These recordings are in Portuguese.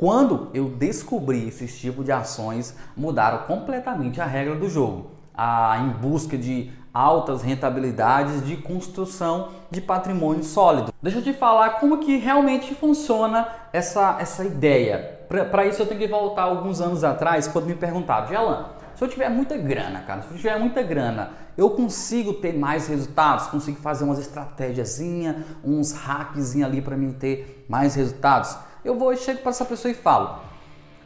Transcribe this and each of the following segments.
Quando eu descobri esses tipos de ações, mudaram completamente a regra do jogo. A, em busca de altas rentabilidades de construção de patrimônio sólido. Deixa eu te falar como que realmente funciona essa, essa ideia. Para isso eu tenho que voltar alguns anos atrás, quando me perguntaram, Gelan, se eu tiver muita grana, cara, se eu tiver muita grana, eu consigo ter mais resultados, consigo fazer umas estratégias, uns hacks ali para mim ter mais resultados. Eu vou e chego para essa pessoa e falo: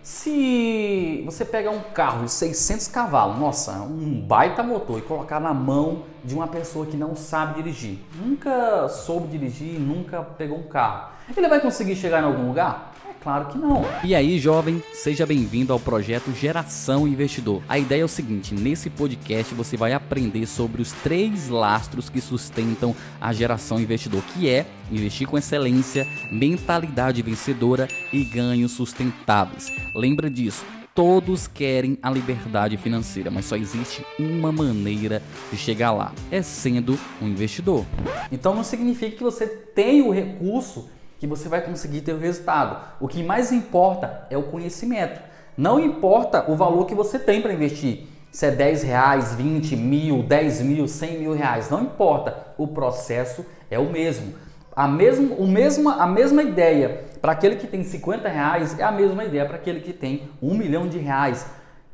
se você pegar um carro de 600 cavalos, nossa, um baita motor, e colocar na mão de uma pessoa que não sabe dirigir, nunca soube dirigir, nunca pegou um carro, ele vai conseguir chegar em algum lugar? Claro que não. E aí, jovem, seja bem-vindo ao projeto Geração Investidor. A ideia é o seguinte: nesse podcast você vai aprender sobre os três lastros que sustentam a geração investidor, que é investir com excelência, mentalidade vencedora e ganhos sustentáveis. Lembra disso? Todos querem a liberdade financeira, mas só existe uma maneira de chegar lá: é sendo um investidor. Então não significa que você tem o recurso que você vai conseguir ter o resultado. O que mais importa é o conhecimento. Não importa o valor que você tem para investir. Se é 10 reais, 20 mil, 10 mil, 100 mil reais, não importa. O processo é o mesmo. A mesma, o mesma, a mesma ideia para aquele que tem 50 reais é a mesma ideia para aquele que tem um milhão de reais.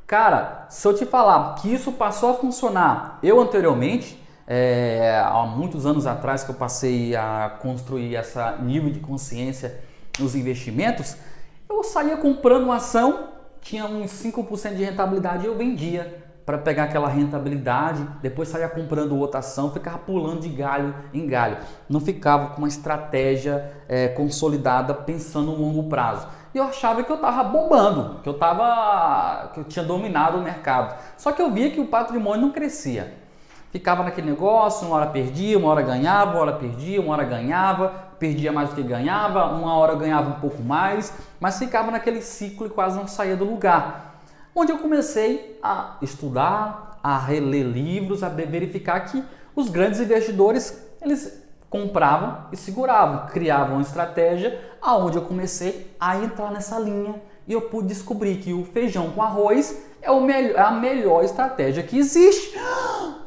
Cara, se eu te falar que isso passou a funcionar, eu anteriormente é, há muitos anos atrás que eu passei a construir essa nível de consciência nos investimentos, eu saía comprando uma ação, tinha uns 5% de rentabilidade e eu vendia para pegar aquela rentabilidade, depois saía comprando outra ação, ficava pulando de galho em galho. Não ficava com uma estratégia é, consolidada pensando no longo prazo. E eu achava que eu estava bombando, que eu tava, que eu tinha dominado o mercado. Só que eu via que o patrimônio não crescia. Ficava naquele negócio, uma hora perdia, uma hora ganhava, uma hora perdia, uma hora ganhava, perdia mais do que ganhava, uma hora ganhava um pouco mais, mas ficava naquele ciclo e quase não saía do lugar. Onde eu comecei a estudar, a reler livros, a verificar que os grandes investidores, eles compravam e seguravam, criavam uma estratégia aonde eu comecei a entrar nessa linha e eu pude descobrir que o feijão com arroz é, o melhor, é a melhor estratégia que existe.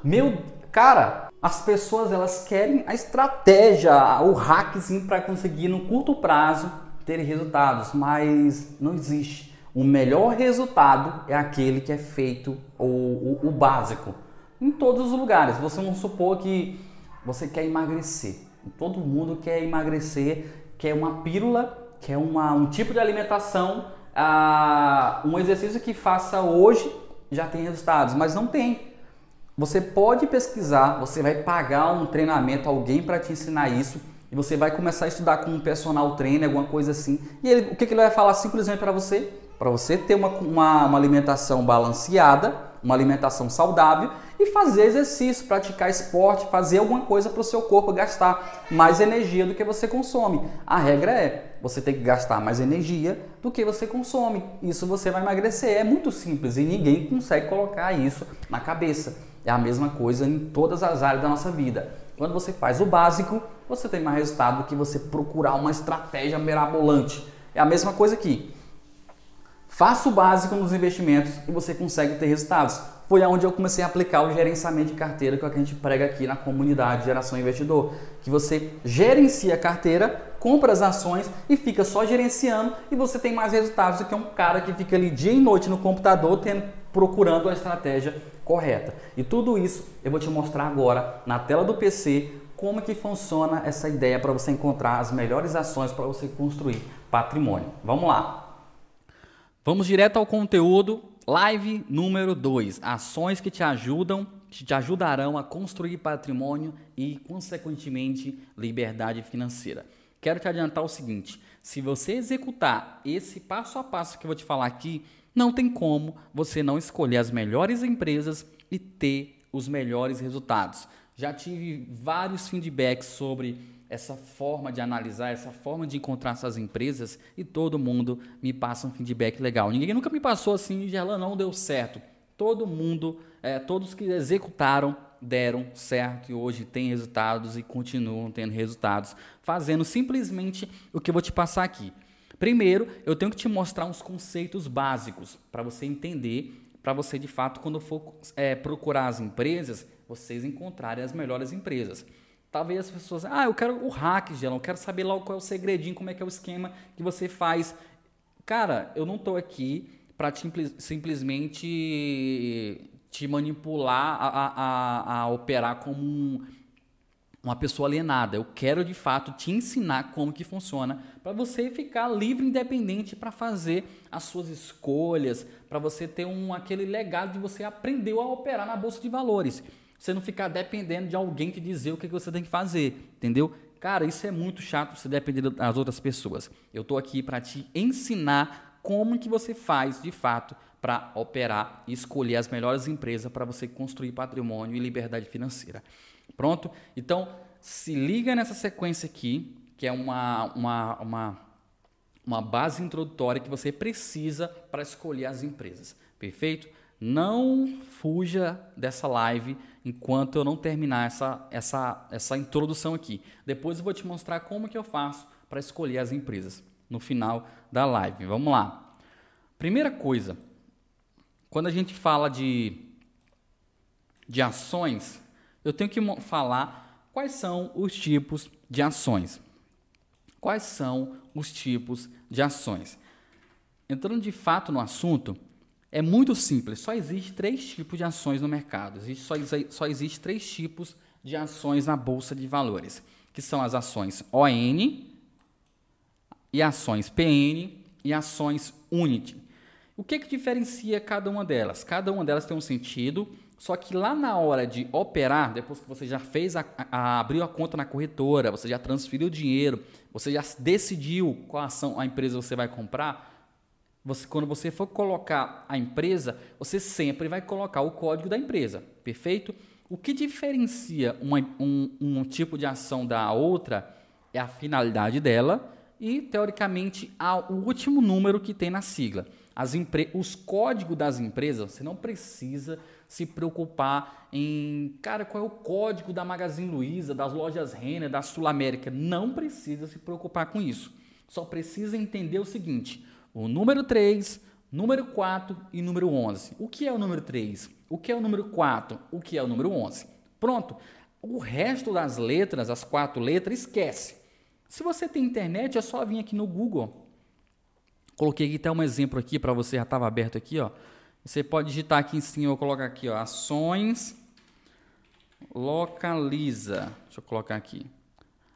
Meu, cara, as pessoas elas querem a estratégia, o hackzinho para conseguir no curto prazo ter resultados, mas não existe. O melhor resultado é aquele que é feito o, o, o básico em todos os lugares. Você não supor que você quer emagrecer. Todo mundo quer emagrecer, quer uma pílula, quer uma, um tipo de alimentação ah, um exercício que faça hoje já tem resultados, mas não tem. Você pode pesquisar, você vai pagar um treinamento, alguém para te ensinar isso, e você vai começar a estudar com um personal trainer, alguma coisa assim. E ele, o que, que ele vai falar simplesmente para você? Para você ter uma, uma, uma alimentação balanceada, uma alimentação saudável e fazer exercício, praticar esporte, fazer alguma coisa para o seu corpo gastar mais energia do que você consome. A regra é, você tem que gastar mais energia do que você consome. Isso você vai emagrecer. É muito simples e ninguém consegue colocar isso na cabeça. É a mesma coisa em todas as áreas da nossa vida. Quando você faz o básico, você tem mais resultado do que você procurar uma estratégia mirabolante. É a mesma coisa aqui. Faça o básico nos investimentos e você consegue ter resultados. Foi aonde eu comecei a aplicar o gerenciamento de carteira, que é a gente prega aqui na comunidade Geração Investidor. Que você gerencia a carteira, compra as ações e fica só gerenciando e você tem mais resultados do que um cara que fica ali dia e noite no computador tendo, procurando a estratégia correta. E tudo isso eu vou te mostrar agora na tela do PC como que funciona essa ideia para você encontrar as melhores ações para você construir patrimônio. Vamos lá! Vamos direto ao conteúdo. Live número 2: ações que te ajudam, que te ajudarão a construir patrimônio e, consequentemente, liberdade financeira. Quero te adiantar o seguinte: se você executar esse passo a passo que eu vou te falar aqui, não tem como você não escolher as melhores empresas e ter os melhores resultados. Já tive vários feedbacks sobre essa forma de analisar, essa forma de encontrar essas empresas e todo mundo me passa um feedback legal. Ninguém nunca me passou assim, Gerlan, não deu certo. Todo mundo, é, todos que executaram deram certo e hoje têm resultados e continuam tendo resultados, fazendo simplesmente o que eu vou te passar aqui. Primeiro, eu tenho que te mostrar uns conceitos básicos para você entender, para você de fato, quando for é, procurar as empresas, vocês encontrarem as melhores empresas. Talvez as pessoas, ah, eu quero o hack, Gelão, eu quero saber logo qual é o segredinho, como é que é o esquema que você faz. Cara, eu não estou aqui para simplesmente te manipular a, a, a operar como um, uma pessoa alienada. Eu quero de fato te ensinar como que funciona para você ficar livre, independente para fazer as suas escolhas, para você ter um aquele legado de você aprendeu a operar na bolsa de valores. Você não ficar dependendo de alguém que dizer o que você tem que fazer, entendeu? Cara, isso é muito chato você depender das outras pessoas. Eu estou aqui para te ensinar como que você faz de fato para operar e escolher as melhores empresas para você construir patrimônio e liberdade financeira. Pronto? Então, se liga nessa sequência aqui, que é uma, uma, uma, uma base introdutória que você precisa para escolher as empresas. Perfeito? Não fuja dessa live enquanto eu não terminar essa, essa, essa introdução aqui. Depois eu vou te mostrar como que eu faço para escolher as empresas no final da live. Vamos lá. Primeira coisa, quando a gente fala de, de ações, eu tenho que falar quais são os tipos de ações. Quais são os tipos de ações? Entrando de fato no assunto, é muito simples. Só existe três tipos de ações no mercado. Existe, só, só existe três tipos de ações na bolsa de valores, que são as ações ON e ações PN e ações Unity. O que, que diferencia cada uma delas? Cada uma delas tem um sentido, só que lá na hora de operar, depois que você já fez a, a, abriu a conta na corretora, você já transferiu o dinheiro, você já decidiu qual ação a empresa você vai comprar, você, quando você for colocar a empresa, você sempre vai colocar o código da empresa, perfeito? O que diferencia uma, um, um tipo de ação da outra é a finalidade dela e, teoricamente, o último número que tem na sigla as os códigos das empresas, você não precisa se preocupar em, cara, qual é o código da Magazine Luiza, das lojas Renner, da Sul América. Não precisa se preocupar com isso. Só precisa entender o seguinte: o número 3, número 4 e número 11. O que é o número 3? O que é o número 4? O que é o número 11? Pronto. O resto das letras, as quatro letras, esquece. Se você tem internet, é só vir aqui no Google Coloquei até um exemplo aqui para você, já estava aberto aqui, ó. Você pode digitar aqui em cima, eu vou colocar aqui, ó, ações localiza. Deixa eu colocar aqui.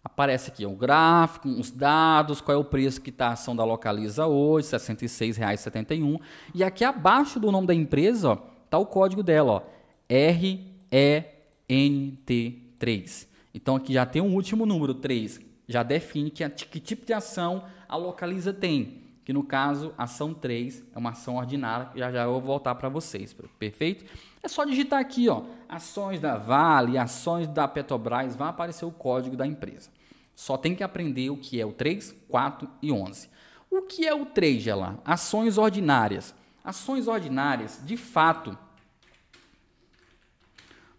Aparece aqui o gráfico, os dados, qual é o preço que está a ação da Localiza hoje, R$ 66,71. E aqui abaixo do nome da empresa, ó, tá o código dela, ó, RENT3. Então aqui já tem um último número, 3. Já define que, que tipo de ação a Localiza tem que no caso, ação 3 é uma ação ordinária, já já eu vou voltar para vocês, perfeito? É só digitar aqui, ó, ações da Vale, ações da Petrobras, vai aparecer o código da empresa. Só tem que aprender o que é o 3, 4 e 11. O que é o 3, lá? Ações ordinárias. Ações ordinárias, de fato,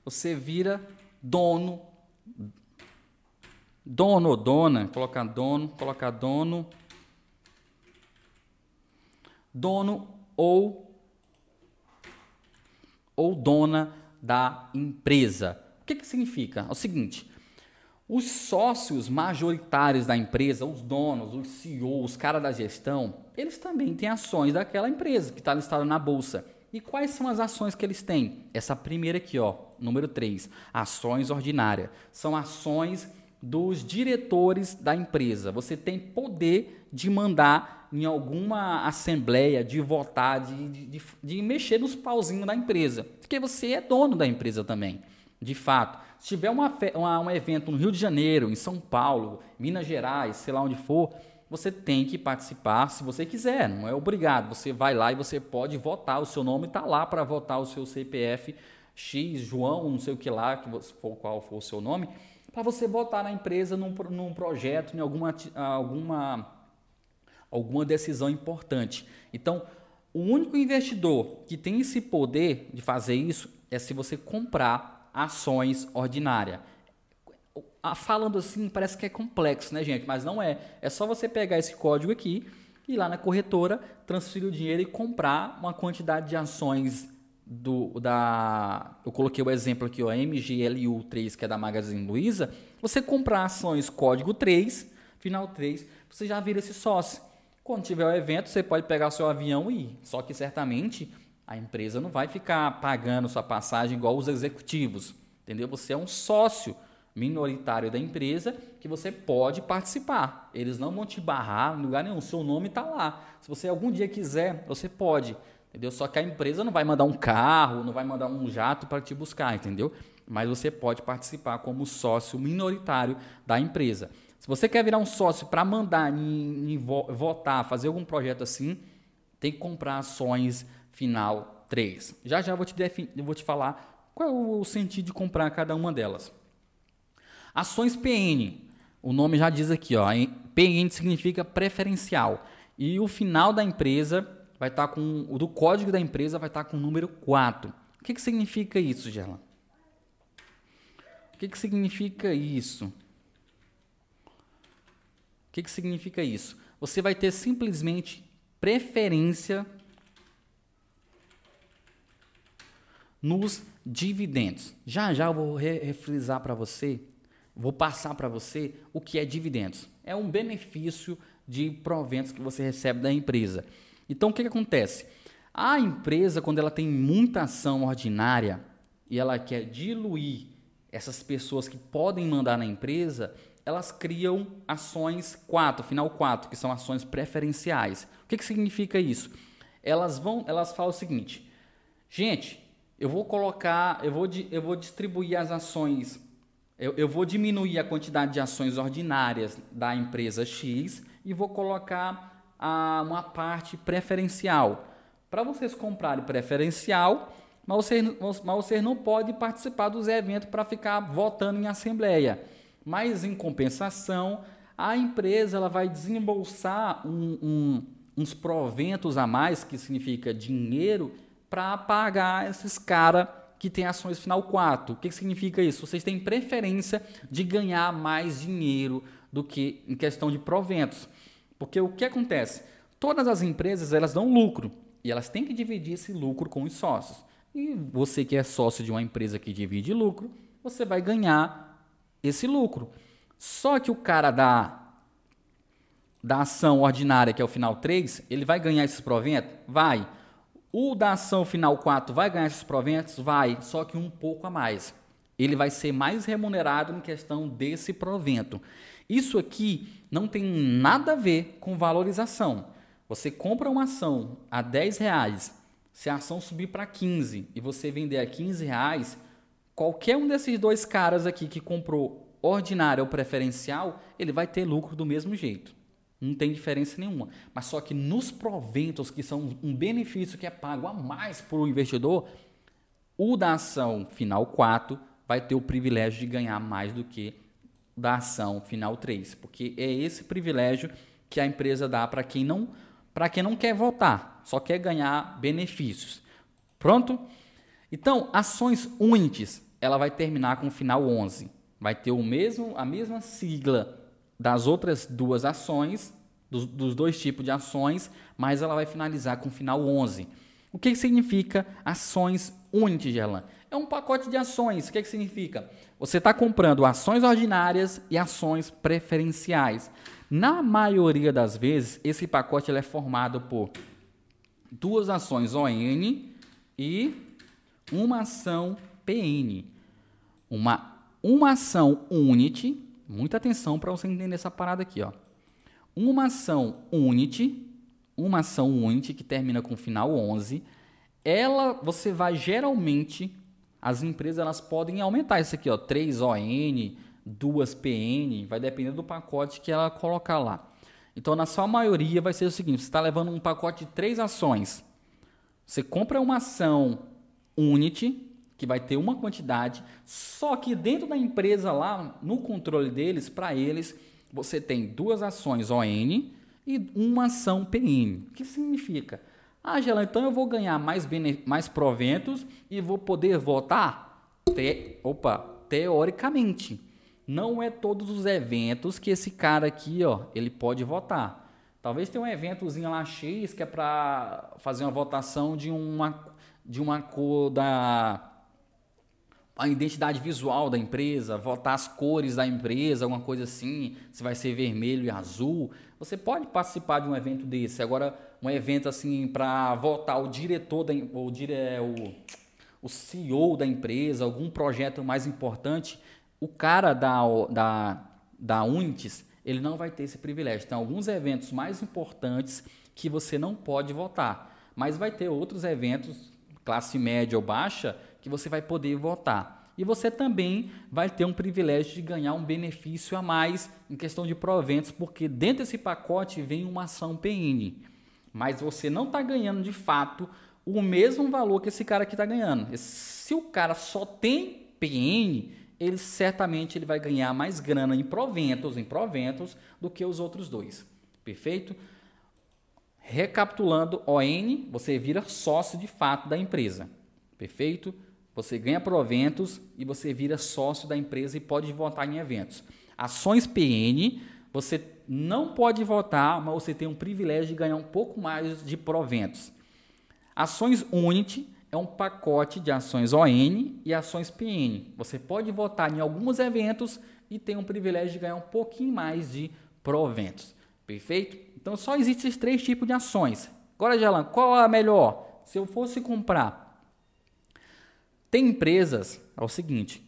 você vira dono, dono ou dona, colocar dono, colocar dono dono ou ou dona da empresa. O que, que significa? É o seguinte: os sócios majoritários da empresa, os donos, os CEOs, os caras da gestão, eles também têm ações daquela empresa que está listada na bolsa. E quais são as ações que eles têm? Essa primeira aqui, ó, número 3, ações ordinárias. São ações dos diretores da empresa. Você tem poder de mandar em alguma assembleia, de votar, de, de, de, mexer nos pauzinhos da empresa. Porque você é dono da empresa também, de fato. Se tiver uma, uma, um evento no Rio de Janeiro, em São Paulo, Minas Gerais, sei lá onde for, você tem que participar se você quiser, não é obrigado. Você vai lá e você pode votar, o seu nome está lá para votar o seu CPF X, João, não sei o que lá, que for, qual for o seu nome para você votar na empresa num, num projeto, em alguma, alguma, alguma decisão importante. Então, o único investidor que tem esse poder de fazer isso é se você comprar ações ordinárias. Falando assim, parece que é complexo, né, gente? Mas não é. É só você pegar esse código aqui, ir lá na corretora, transferir o dinheiro e comprar uma quantidade de ações do da eu coloquei o exemplo aqui, ó, MGLU3, que é da Magazine Luiza, você comprar ações código 3, final 3, você já vira esse sócio. Quando tiver o evento, você pode pegar seu avião e ir. Só que certamente a empresa não vai ficar pagando sua passagem igual os executivos, entendeu? Você é um sócio minoritário da empresa que você pode participar. Eles não vão te barrar em lugar nenhum, seu nome está lá. Se você algum dia quiser, você pode. Entendeu? Só que a empresa não vai mandar um carro, não vai mandar um jato para te buscar, entendeu? Mas você pode participar como sócio minoritário da empresa. Se você quer virar um sócio para mandar em, em votar, fazer algum projeto assim, tem que comprar ações final 3. Já já vou te, vou te falar qual é o sentido de comprar cada uma delas. Ações PN. O nome já diz aqui, ó, PN significa preferencial. E o final da empresa vai estar tá com o do código da empresa vai estar tá com o número 4. O que, que significa isso, Gerlan? O que, que significa isso? O que, que significa isso? Você vai ter simplesmente preferência nos dividendos. Já já eu vou refrisar para você, vou passar para você o que é dividendos. É um benefício de proventos que você recebe da empresa. Então, o que, que acontece? A empresa, quando ela tem muita ação ordinária e ela quer diluir essas pessoas que podem mandar na empresa, elas criam ações 4, final 4, que são ações preferenciais. O que, que significa isso? Elas vão, elas falam o seguinte: gente, eu vou colocar, eu vou, eu vou distribuir as ações, eu, eu vou diminuir a quantidade de ações ordinárias da empresa X e vou colocar a uma parte preferencial. Para vocês comprarem preferencial, mas vocês, mas vocês não podem participar dos eventos para ficar votando em assembleia. Mas, em compensação, a empresa ela vai desembolsar um, um, uns proventos a mais, que significa dinheiro, para pagar esses caras que têm ações final 4. O que significa isso? Vocês têm preferência de ganhar mais dinheiro do que em questão de proventos. Porque o que acontece? Todas as empresas elas dão lucro e elas têm que dividir esse lucro com os sócios. E você que é sócio de uma empresa que divide lucro, você vai ganhar esse lucro. Só que o cara da, da ação ordinária, que é o final 3, ele vai ganhar esses proventos? Vai. O da ação final 4 vai ganhar esses proventos? Vai, só que um pouco a mais. Ele vai ser mais remunerado em questão desse provento. Isso aqui não tem nada a ver com valorização. Você compra uma ação a 10 reais, se a ação subir para 15 e você vender a 15 reais, qualquer um desses dois caras aqui que comprou ordinário ou preferencial, ele vai ter lucro do mesmo jeito. Não tem diferença nenhuma. Mas só que nos proventos, que são um benefício que é pago a mais para o investidor, o da ação final 4 vai ter o privilégio de ganhar mais do que da ação final 3, porque é esse privilégio que a empresa dá para quem não para quem não quer votar, só quer ganhar benefícios. Pronto? Então, ações UNITs, ela vai terminar com o final 11. Vai ter o mesmo a mesma sigla das outras duas ações, dos, dos dois tipos de ações, mas ela vai finalizar com o final 11. O que significa ações UNIT, Gerlan? É um pacote de ações. O que, que significa? Você está comprando ações ordinárias e ações preferenciais. Na maioria das vezes, esse pacote é formado por duas ações ON e uma ação PN. Uma, uma ação UNIT, muita atenção para você entender essa parada aqui. Ó. Uma ação UNIT, uma ação UNIT que termina com final 11, ela você vai geralmente as empresas elas podem aumentar isso aqui, ó, 3 ON, 2 PN, vai depender do pacote que ela colocar lá. Então, na sua maioria, vai ser o seguinte: você está levando um pacote de três ações. Você compra uma ação Unity, que vai ter uma quantidade, só que dentro da empresa lá, no controle deles, para eles, você tem duas ações ON e uma ação PN. O que significa? Ah, Gela, então eu vou ganhar mais, mais proventos e vou poder votar? Te Opa, teoricamente. Não é todos os eventos que esse cara aqui, ó, ele pode votar. Talvez tenha um eventozinho lá X que é para fazer uma votação de uma de uma cor da a identidade visual da empresa, votar as cores da empresa, alguma coisa assim, se vai ser vermelho e azul. Você pode participar de um evento desse. Agora, um evento assim para votar o diretor, da, o, o, o CEO da empresa, algum projeto mais importante, o cara da, da, da Unitis, ele não vai ter esse privilégio. Tem alguns eventos mais importantes que você não pode votar, mas vai ter outros eventos, classe média ou baixa, que você vai poder votar. E você também vai ter um privilégio de ganhar um benefício a mais em questão de proventos, porque dentro desse pacote vem uma ação PN. Mas você não está ganhando de fato o mesmo valor que esse cara aqui está ganhando. Se o cara só tem PN, ele certamente ele vai ganhar mais grana em proventos, em proventos, do que os outros dois. Perfeito? Recapitulando, ON, você vira sócio de fato da empresa. Perfeito? Você ganha proventos e você vira sócio da empresa e pode votar em eventos. Ações PN, você não pode votar, mas você tem um privilégio de ganhar um pouco mais de proventos. Ações Unity é um pacote de ações ON e ações PN. Você pode votar em alguns eventos e tem um privilégio de ganhar um pouquinho mais de proventos. Perfeito? Então só existem esses três tipos de ações. Agora, Jalan, qual é a melhor? Se eu fosse comprar tem empresas, é o seguinte,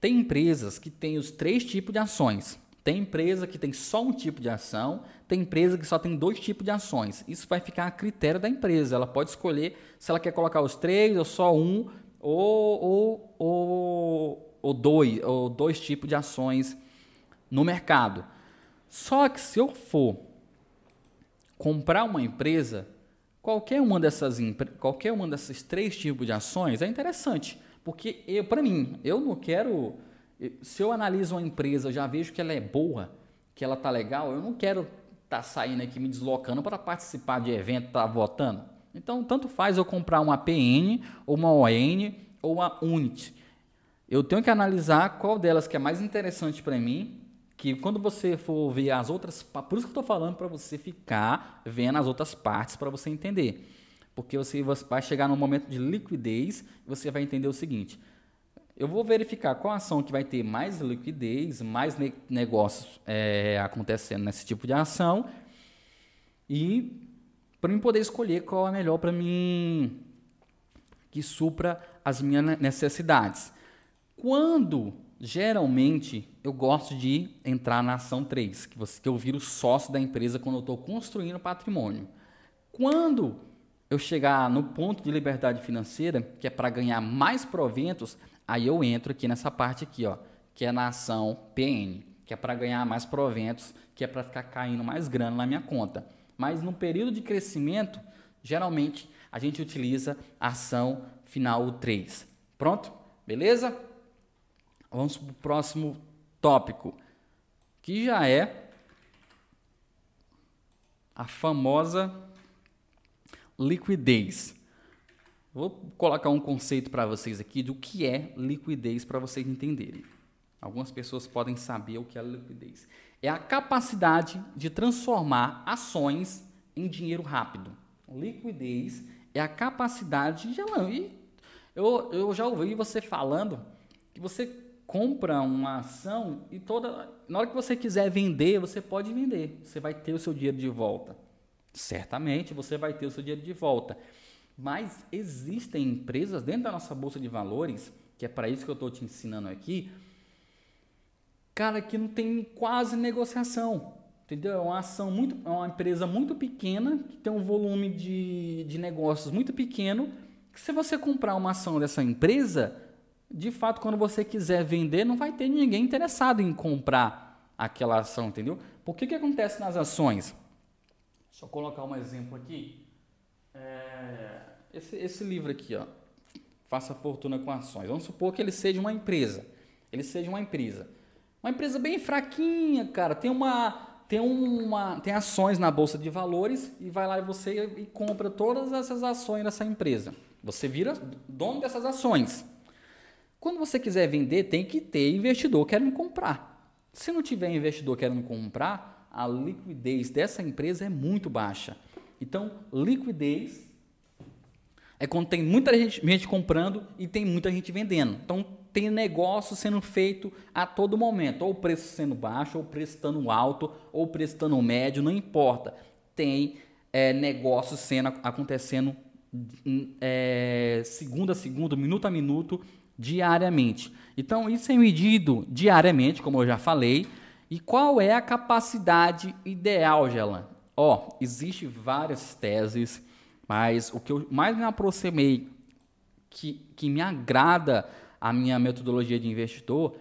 tem empresas que têm os três tipos de ações. Tem empresa que tem só um tipo de ação, tem empresa que só tem dois tipos de ações. Isso vai ficar a critério da empresa. Ela pode escolher se ela quer colocar os três ou só um ou, ou, ou, ou dois, ou dois tipos de ações no mercado. Só que se eu for comprar uma empresa, Qualquer uma dessas qualquer uma desses três tipos de ações é interessante, porque para mim, eu não quero se eu analiso uma empresa, já vejo que ela é boa, que ela tá legal, eu não quero estar tá saindo aqui me deslocando para participar de evento, estar tá votando. Então, tanto faz eu comprar uma PN, ou uma ON, ou uma UNIT. Eu tenho que analisar qual delas que é mais interessante para mim que quando você for ver as outras, por isso que eu estou falando para você ficar vendo as outras partes para você entender, porque você vai chegar no momento de liquidez você vai entender o seguinte: eu vou verificar qual ação que vai ter mais liquidez, mais ne negócios é, acontecendo nesse tipo de ação. E para mim poder escolher qual é melhor para mim que supra as minhas necessidades. Quando Geralmente, eu gosto de entrar na ação 3, que, você, que eu viro sócio da empresa quando eu estou construindo patrimônio. Quando eu chegar no ponto de liberdade financeira, que é para ganhar mais proventos, aí eu entro aqui nessa parte aqui, ó, que é na ação PN, que é para ganhar mais proventos, que é para ficar caindo mais grana na minha conta. Mas no período de crescimento, geralmente a gente utiliza a ação final 3. Pronto? Beleza? Vamos para o próximo tópico, que já é a famosa liquidez. Vou colocar um conceito para vocês aqui do que é liquidez para vocês entenderem. Algumas pessoas podem saber o que é liquidez. É a capacidade de transformar ações em dinheiro rápido. Liquidez é a capacidade de. Eu, eu já ouvi você falando que você compra uma ação e toda na hora que você quiser vender, você pode vender. Você vai ter o seu dinheiro de volta. Certamente você vai ter o seu dinheiro de volta. Mas existem empresas dentro da nossa bolsa de valores, que é para isso que eu estou te ensinando aqui, cara, que não tem quase negociação. Entendeu? É uma ação muito. É uma empresa muito pequena, que tem um volume de, de negócios muito pequeno. Que se você comprar uma ação dessa empresa, de fato, quando você quiser vender, não vai ter ninguém interessado em comprar aquela ação, entendeu? Por que que acontece nas ações? Deixa eu colocar um exemplo aqui. É, esse, esse livro aqui, ó, Faça Fortuna com Ações. Vamos supor que ele seja uma empresa. Ele seja uma empresa. Uma empresa bem fraquinha, cara. Tem uma, tem uma, tem ações na bolsa de valores e vai lá e você e compra todas essas ações dessa empresa. Você vira dono dessas ações. Quando você quiser vender, tem que ter investidor querendo comprar. Se não tiver investidor querendo comprar, a liquidez dessa empresa é muito baixa. Então, liquidez é quando tem muita gente, gente comprando e tem muita gente vendendo. Então, tem negócio sendo feito a todo momento, ou o preço sendo baixo, ou o preço estando alto, ou o preço estando médio, não importa. Tem é, negócio sendo acontecendo é, segundo a segundo, minuto a minuto, diariamente. Então, isso é medido diariamente, como eu já falei. E qual é a capacidade ideal, Gelan? Ó, oh, existe várias teses, mas o que eu mais me aproximei, que, que me agrada a minha metodologia de investidor,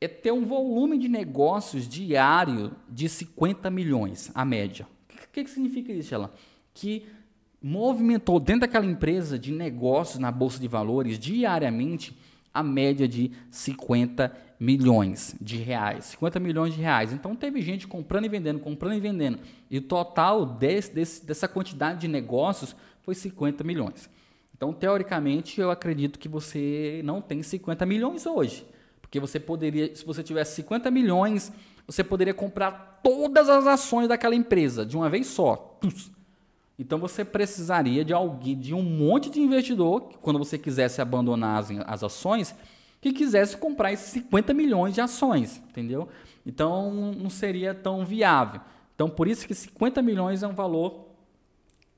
é ter um volume de negócios diário de 50 milhões, a média. O que, que, significa isso, Gelan? Que movimentou dentro daquela empresa de negócios na bolsa de valores diariamente a média de 50 milhões de reais. 50 milhões de reais. Então teve gente comprando e vendendo, comprando e vendendo. E o total desse, desse, dessa quantidade de negócios foi 50 milhões. Então, teoricamente, eu acredito que você não tem 50 milhões hoje. Porque você poderia, se você tivesse 50 milhões, você poderia comprar todas as ações daquela empresa de uma vez só. Então você precisaria de alguém, de um monte de investidor, quando você quisesse abandonar as, as ações, que quisesse comprar esses 50 milhões de ações, entendeu? Então não seria tão viável. Então por isso que 50 milhões é um valor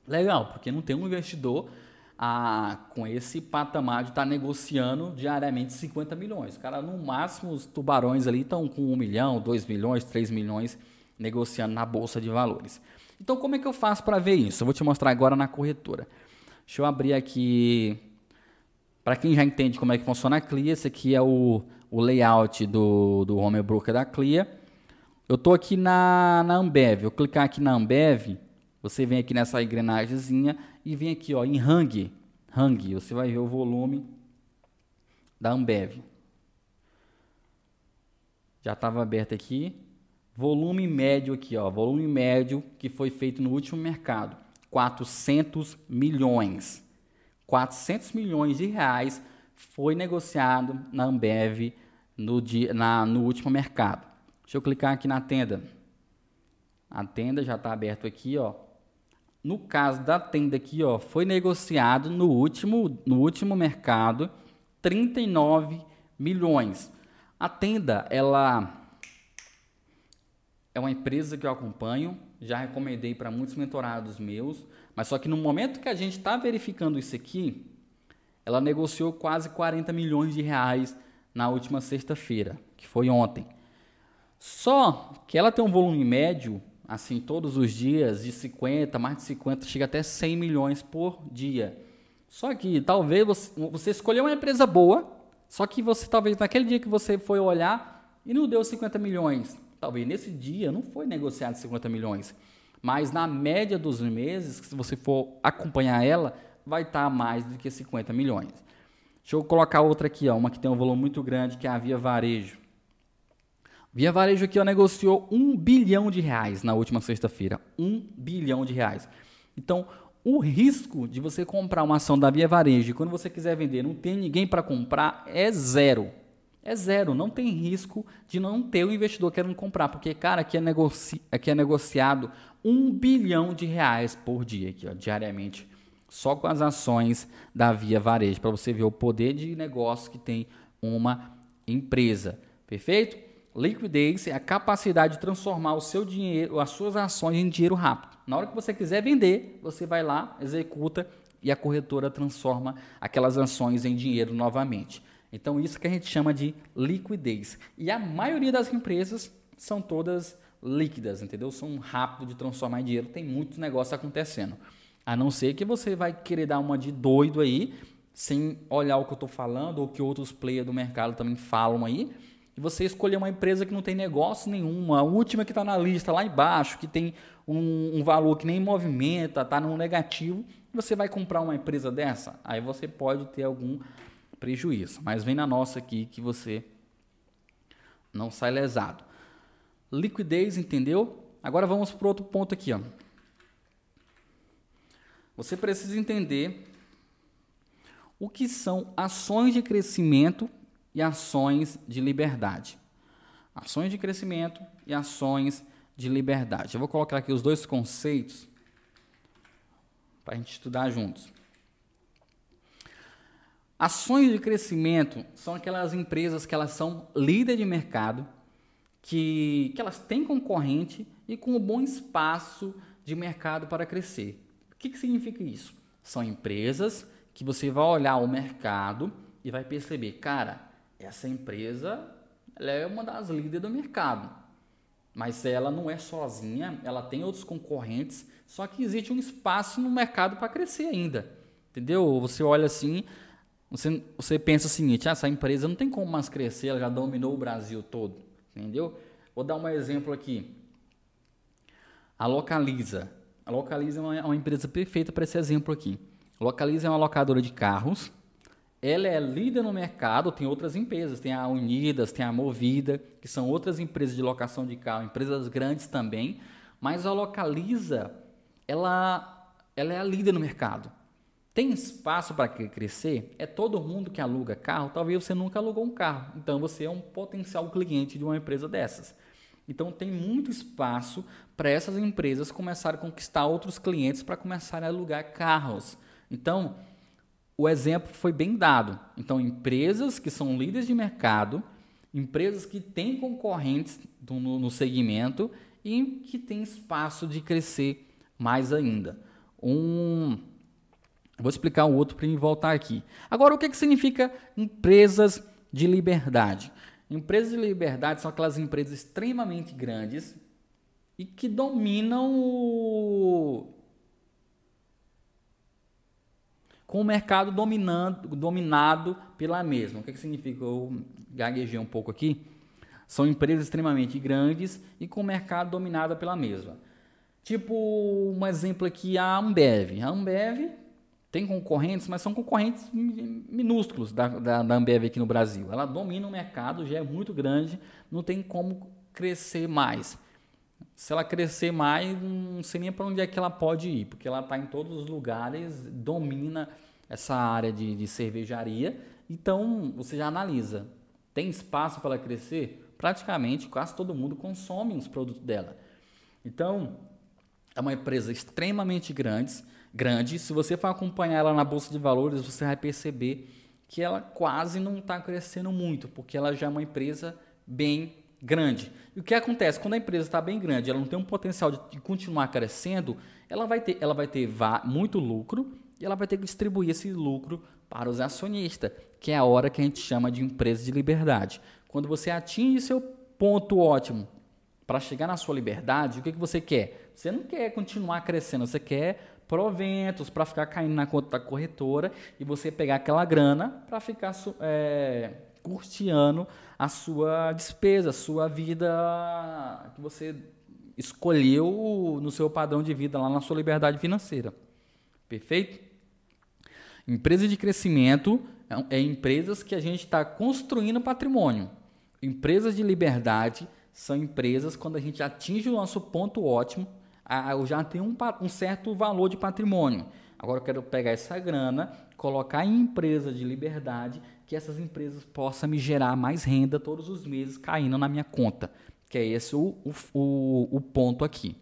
legal, porque não tem um investidor a, com esse patamar de estar tá negociando diariamente 50 milhões. Cara, no máximo os tubarões ali estão com 1 milhão, 2 milhões, 3 milhões negociando na bolsa de valores. Então, como é que eu faço para ver isso? Eu vou te mostrar agora na corretora. Deixa eu abrir aqui. Para quem já entende como é que funciona a Clia, esse aqui é o, o layout do, do home broker da Clia. Eu estou aqui na, na Ambev. Eu clicar aqui na Ambev, você vem aqui nessa engrenagemzinha e vem aqui ó, em Hang. Hang, você vai ver o volume da Ambev. Já estava aberto aqui. Volume médio aqui, ó, volume médio que foi feito no último mercado, 400 milhões. 400 milhões de reais foi negociado na Ambev no, dia, na, no último mercado. Deixa eu clicar aqui na tenda. A tenda já está aberto aqui, ó. No caso da tenda aqui, ó, foi negociado no último, no último mercado 39 milhões. A tenda, ela é uma empresa que eu acompanho, já recomendei para muitos mentorados meus, mas só que no momento que a gente está verificando isso aqui, ela negociou quase 40 milhões de reais na última sexta-feira, que foi ontem. Só que ela tem um volume médio, assim, todos os dias, de 50, mais de 50, chega até 100 milhões por dia. Só que talvez você, você escolheu uma empresa boa, só que você talvez naquele dia que você foi olhar e não deu 50 milhões. Talvez nesse dia não foi negociado 50 milhões, mas na média dos meses, se você for acompanhar ela, vai estar tá mais do que 50 milhões. Deixa eu colocar outra aqui, ó, uma que tem um volume muito grande, que é a Via Varejo. Via Varejo aqui ó, negociou um bilhão de reais na última sexta-feira. Um bilhão de reais. Então, o risco de você comprar uma ação da Via Varejo e quando você quiser vender não tem ninguém para comprar é zero é zero, não tem risco de não ter o investidor querendo comprar, porque, cara, aqui é, negoci aqui é negociado um bilhão de reais por dia, aqui, ó, diariamente, só com as ações da Via Varejo, para você ver o poder de negócio que tem uma empresa, perfeito? Liquidez é a capacidade de transformar o seu dinheiro, as suas ações em dinheiro rápido. Na hora que você quiser vender, você vai lá, executa e a corretora transforma aquelas ações em dinheiro novamente. Então, isso que a gente chama de liquidez. E a maioria das empresas são todas líquidas, entendeu? São rápido de transformar em dinheiro, tem muitos negócios acontecendo. A não ser que você vai querer dar uma de doido aí, sem olhar o que eu estou falando, ou que outros players do mercado também falam aí, e você escolher uma empresa que não tem negócio nenhum, a última que está na lista lá embaixo, que tem um, um valor que nem movimenta, está no negativo, você vai comprar uma empresa dessa? Aí você pode ter algum prejuízo. Mas vem na nossa aqui que você não sai lesado. Liquidez, entendeu? Agora vamos para outro ponto aqui. Ó. Você precisa entender o que são ações de crescimento e ações de liberdade. Ações de crescimento e ações de liberdade. Eu vou colocar aqui os dois conceitos para a gente estudar juntos. Ações de crescimento são aquelas empresas que elas são líder de mercado, que, que elas têm concorrente e com um bom espaço de mercado para crescer. O que, que significa isso? São empresas que você vai olhar o mercado e vai perceber, cara, essa empresa ela é uma das líderes do mercado. Mas ela não é sozinha, ela tem outros concorrentes, só que existe um espaço no mercado para crescer ainda. Entendeu? Você olha assim, você, você pensa o seguinte: ah, essa empresa não tem como mais crescer, ela já dominou o Brasil todo. Entendeu? Vou dar um exemplo aqui. A Localiza. A Localiza é uma, é uma empresa perfeita para esse exemplo aqui. A Localiza é uma locadora de carros ela é líder no mercado, tem outras empresas, tem a Unidas, tem a Movida, que são outras empresas de locação de carro, empresas grandes também, mas a Localiza, ela, ela é a líder no mercado. Tem espaço para crescer? É todo mundo que aluga carro? Talvez você nunca alugou um carro, então você é um potencial cliente de uma empresa dessas. Então tem muito espaço para essas empresas começarem a conquistar outros clientes para começarem a alugar carros. Então, o exemplo foi bem dado. Então, empresas que são líderes de mercado, empresas que têm concorrentes no, no segmento e que têm espaço de crescer mais ainda. Um, vou explicar o outro para me voltar aqui. Agora, o que, que significa empresas de liberdade? Empresas de liberdade são aquelas empresas extremamente grandes e que dominam o, com o mercado dominando, dominado pela mesma. O que, que significa? Eu gaguejei um pouco aqui. São empresas extremamente grandes e com o mercado dominado pela mesma. Tipo, um exemplo aqui, a Ambev. A Ambev tem concorrentes, mas são concorrentes minúsculos da, da, da Ambev aqui no Brasil. Ela domina o mercado, já é muito grande, não tem como crescer mais. Se ela crescer mais, não sei nem para onde é que ela pode ir, porque ela está em todos os lugares, domina essa área de, de cervejaria. Então, você já analisa. Tem espaço para ela crescer? Praticamente quase todo mundo consome os produtos dela. Então, é uma empresa extremamente grande, grande. Se você for acompanhar ela na bolsa de valores, você vai perceber que ela quase não está crescendo muito, porque ela já é uma empresa bem grande. E o que acontece? Quando a empresa está bem grande, ela não tem um potencial de, continuar crescendo, ela vai ter, ela vai ter muito lucro e ela vai ter que distribuir esse lucro para os acionistas, que é a hora que a gente chama de empresa de liberdade. Quando você atinge seu ponto ótimo para chegar na sua liberdade, o que, que você quer? Você não quer continuar crescendo, você quer proventos para ficar caindo na conta da corretora e você pegar aquela grana para ficar é, a sua despesa, a sua vida que você escolheu no seu padrão de vida, lá na sua liberdade financeira. Perfeito? Empresa de crescimento é, é empresas que a gente está construindo patrimônio. Empresas de liberdade são empresas quando a gente atinge o nosso ponto ótimo, eu já tenho um, um certo valor de patrimônio. Agora eu quero pegar essa grana, colocar em empresa de liberdade que essas empresas possam me gerar mais renda todos os meses caindo na minha conta. Que é esse o, o, o ponto aqui.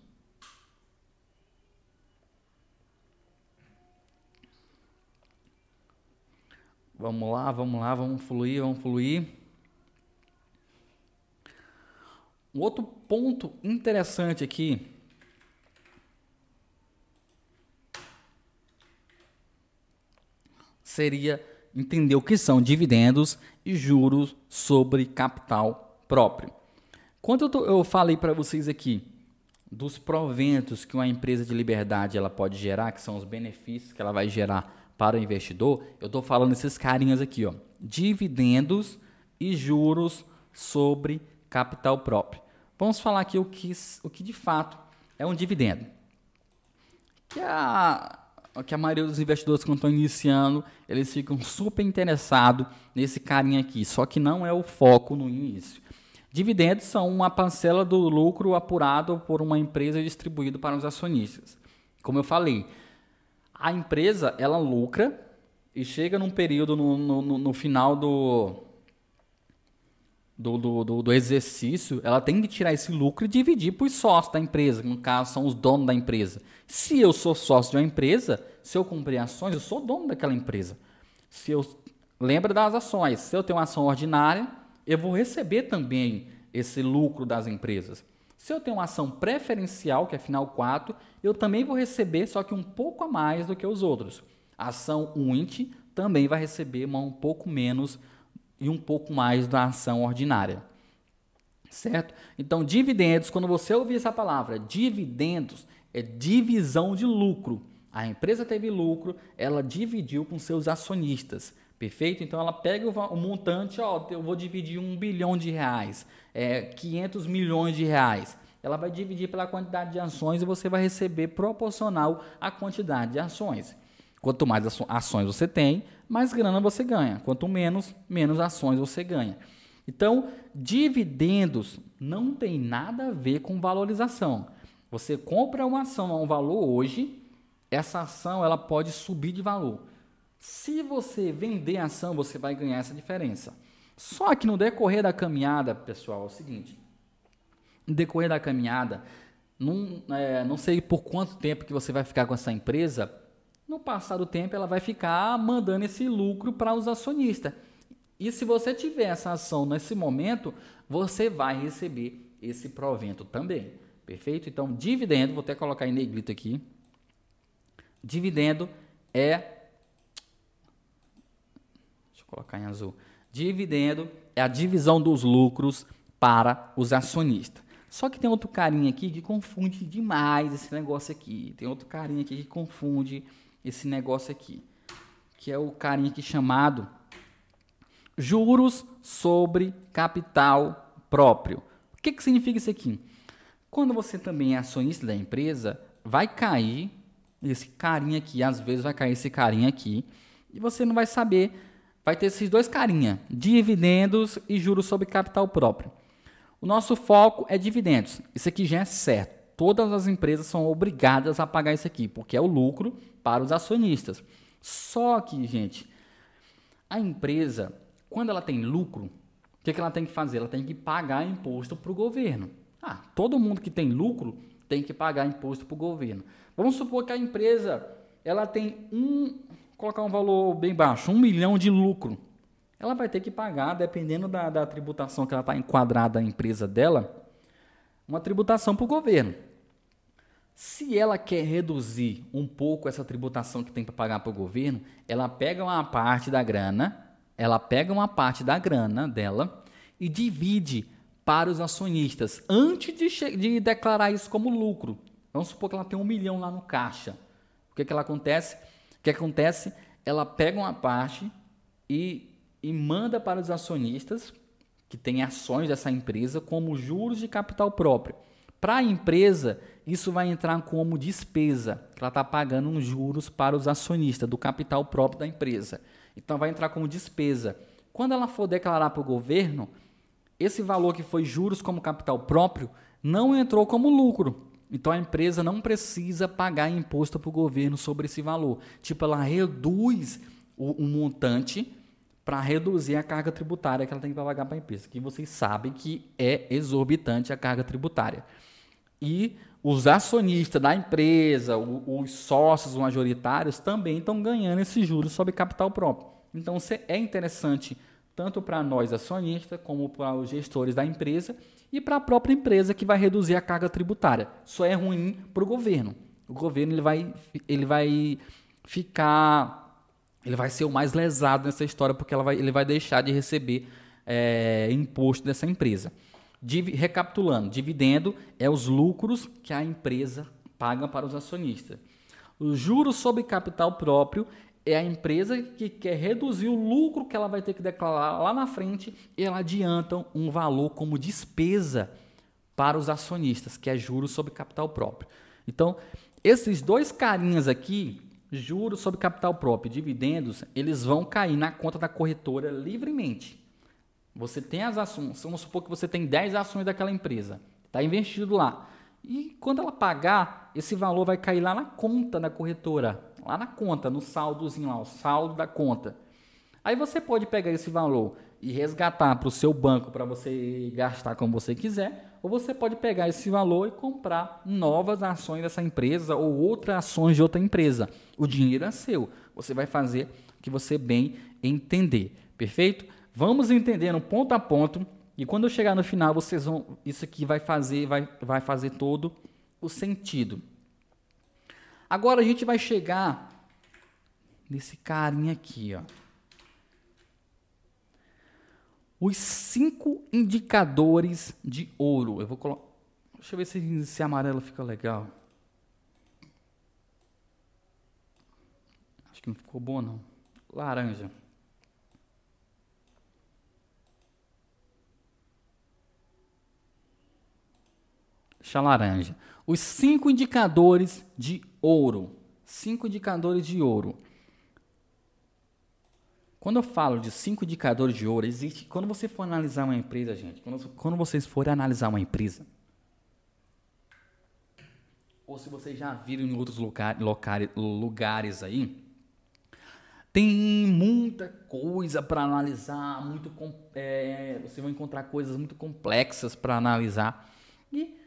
Vamos lá, vamos lá, vamos fluir, vamos fluir. Um outro ponto interessante aqui seria entender o que são dividendos e juros sobre capital próprio. Quando eu, tô, eu falei para vocês aqui dos proventos que uma empresa de liberdade ela pode gerar, que são os benefícios que ela vai gerar para o investidor, eu estou falando esses carinhas aqui, ó, dividendos e juros sobre capital próprio. Vamos falar aqui o que, o que de fato é um dividendo. Que é a, que a maioria dos investidores quando estão iniciando, eles ficam super interessados nesse carinha aqui, só que não é o foco no início. Dividendos são uma parcela do lucro apurado por uma empresa e distribuído para os acionistas. Como eu falei, a empresa ela lucra e chega num período no, no, no final do do, do, do, do exercício, ela tem que tirar esse lucro e dividir para os sócios da empresa, que no caso são os donos da empresa. Se eu sou sócio de uma empresa, se eu comprei ações, eu sou dono daquela empresa. Se eu lembra das ações, se eu tenho uma ação ordinária, eu vou receber também esse lucro das empresas. Se eu tenho uma ação preferencial, que é final 4, eu também vou receber, só que um pouco a mais do que os outros. A ação UNT também vai receber um pouco menos e um pouco mais da ação ordinária. Certo? Então, dividendos, quando você ouvir essa palavra, dividendos, é divisão de lucro. A empresa teve lucro, ela dividiu com seus acionistas. Perfeito? Então ela pega o, montante, ó, eu vou dividir um bilhão de reais, é, 500 milhões de reais. Ela vai dividir pela quantidade de ações e você vai receber proporcional à quantidade de ações. Quanto mais ações você tem, mais grana você ganha. Quanto menos, menos ações você ganha. Então, dividendos não tem nada a ver com valorização. Você compra uma ação a um valor hoje, essa ação ela pode subir de valor. Se você vender a ação, você vai ganhar essa diferença. Só que no decorrer da caminhada, pessoal, é o seguinte: no decorrer da caminhada, não, é, não sei por quanto tempo que você vai ficar com essa empresa, no passar do tempo ela vai ficar mandando esse lucro para os acionistas. E se você tiver essa ação nesse momento, você vai receber esse provento também. Perfeito? Então, dividendo, vou até colocar em negrito aqui. Dividendo é colocar em azul. Dividendo é a divisão dos lucros para os acionistas. Só que tem outro carinha aqui que confunde demais esse negócio aqui. Tem outro carinha aqui que confunde esse negócio aqui. Que é o carinha aqui chamado juros sobre capital próprio. O que, que significa isso aqui? Quando você também é acionista da empresa, vai cair esse carinha aqui, às vezes vai cair esse carinha aqui, e você não vai saber vai ter esses dois carinha, dividendos e juros sobre capital próprio. O nosso foco é dividendos. Isso aqui já é certo. Todas as empresas são obrigadas a pagar isso aqui, porque é o lucro para os acionistas. Só que, gente, a empresa, quando ela tem lucro, o que, que ela tem que fazer? Ela tem que pagar imposto para o governo. Ah, todo mundo que tem lucro tem que pagar imposto para o governo. Vamos supor que a empresa ela tem um, colocar um valor bem baixo, um milhão de lucro, ela vai ter que pagar, dependendo da, da tributação que ela está enquadrada a empresa dela, uma tributação para o governo. Se ela quer reduzir um pouco essa tributação que tem para pagar para o governo, ela pega uma parte da grana, ela pega uma parte da grana dela e divide para os acionistas antes de, de declarar isso como lucro. Vamos supor que ela tem um milhão lá no caixa. O que, que ela acontece? O que acontece? Ela pega uma parte e, e manda para os acionistas que têm ações dessa empresa como juros de capital próprio. Para a empresa, isso vai entrar como despesa, que ela está pagando uns juros para os acionistas do capital próprio da empresa. Então vai entrar como despesa. Quando ela for declarar para o governo, esse valor que foi juros como capital próprio não entrou como lucro, então a empresa não precisa pagar imposto para o governo sobre esse valor. Tipo, ela reduz o, o montante para reduzir a carga tributária que ela tem que pagar para a empresa, que vocês sabem que é exorbitante a carga tributária. E os acionistas da empresa, os sócios majoritários também estão ganhando esses juros sobre capital próprio. Então é interessante tanto para nós acionistas como para os gestores da empresa e para a própria empresa que vai reduzir a carga tributária. Isso é ruim para o governo. O governo ele vai, ele vai ficar, ele vai ser o mais lesado nessa história porque vai, ele vai deixar de receber é, imposto dessa empresa. Div, recapitulando, dividendo é os lucros que a empresa paga para os acionistas. O juros sobre capital próprio é a empresa que quer reduzir o lucro que ela vai ter que declarar lá na frente e ela adianta um valor como despesa para os acionistas, que é juros sobre capital próprio. Então, esses dois carinhas aqui, juros sobre capital próprio e dividendos, eles vão cair na conta da corretora livremente. Você tem as ações, vamos supor que você tem 10 ações daquela empresa, está investido lá. E quando ela pagar, esse valor vai cair lá na conta da corretora lá na conta, no saldozinho lá, o saldo da conta. Aí você pode pegar esse valor e resgatar para o seu banco para você gastar como você quiser, ou você pode pegar esse valor e comprar novas ações dessa empresa ou outras ações de outra empresa. O dinheiro é seu. Você vai fazer o que você bem entender. Perfeito? Vamos entendendo ponto a ponto e quando eu chegar no final, vocês vão isso aqui vai fazer vai, vai fazer todo o sentido. Agora a gente vai chegar nesse carinha aqui, ó. Os cinco indicadores de ouro. Eu vou colocar. Deixa eu ver se esse amarelo fica legal. Acho que não ficou bom, não. Laranja. Deixa laranja. Os cinco indicadores de ouro. Cinco indicadores de ouro. Quando eu falo de cinco indicadores de ouro, existe. Quando você for analisar uma empresa, gente, quando, quando vocês forem analisar uma empresa, ou se vocês já viram em outros lugar, lugares aí, tem muita coisa para analisar, muito é, você vai encontrar coisas muito complexas para analisar. E,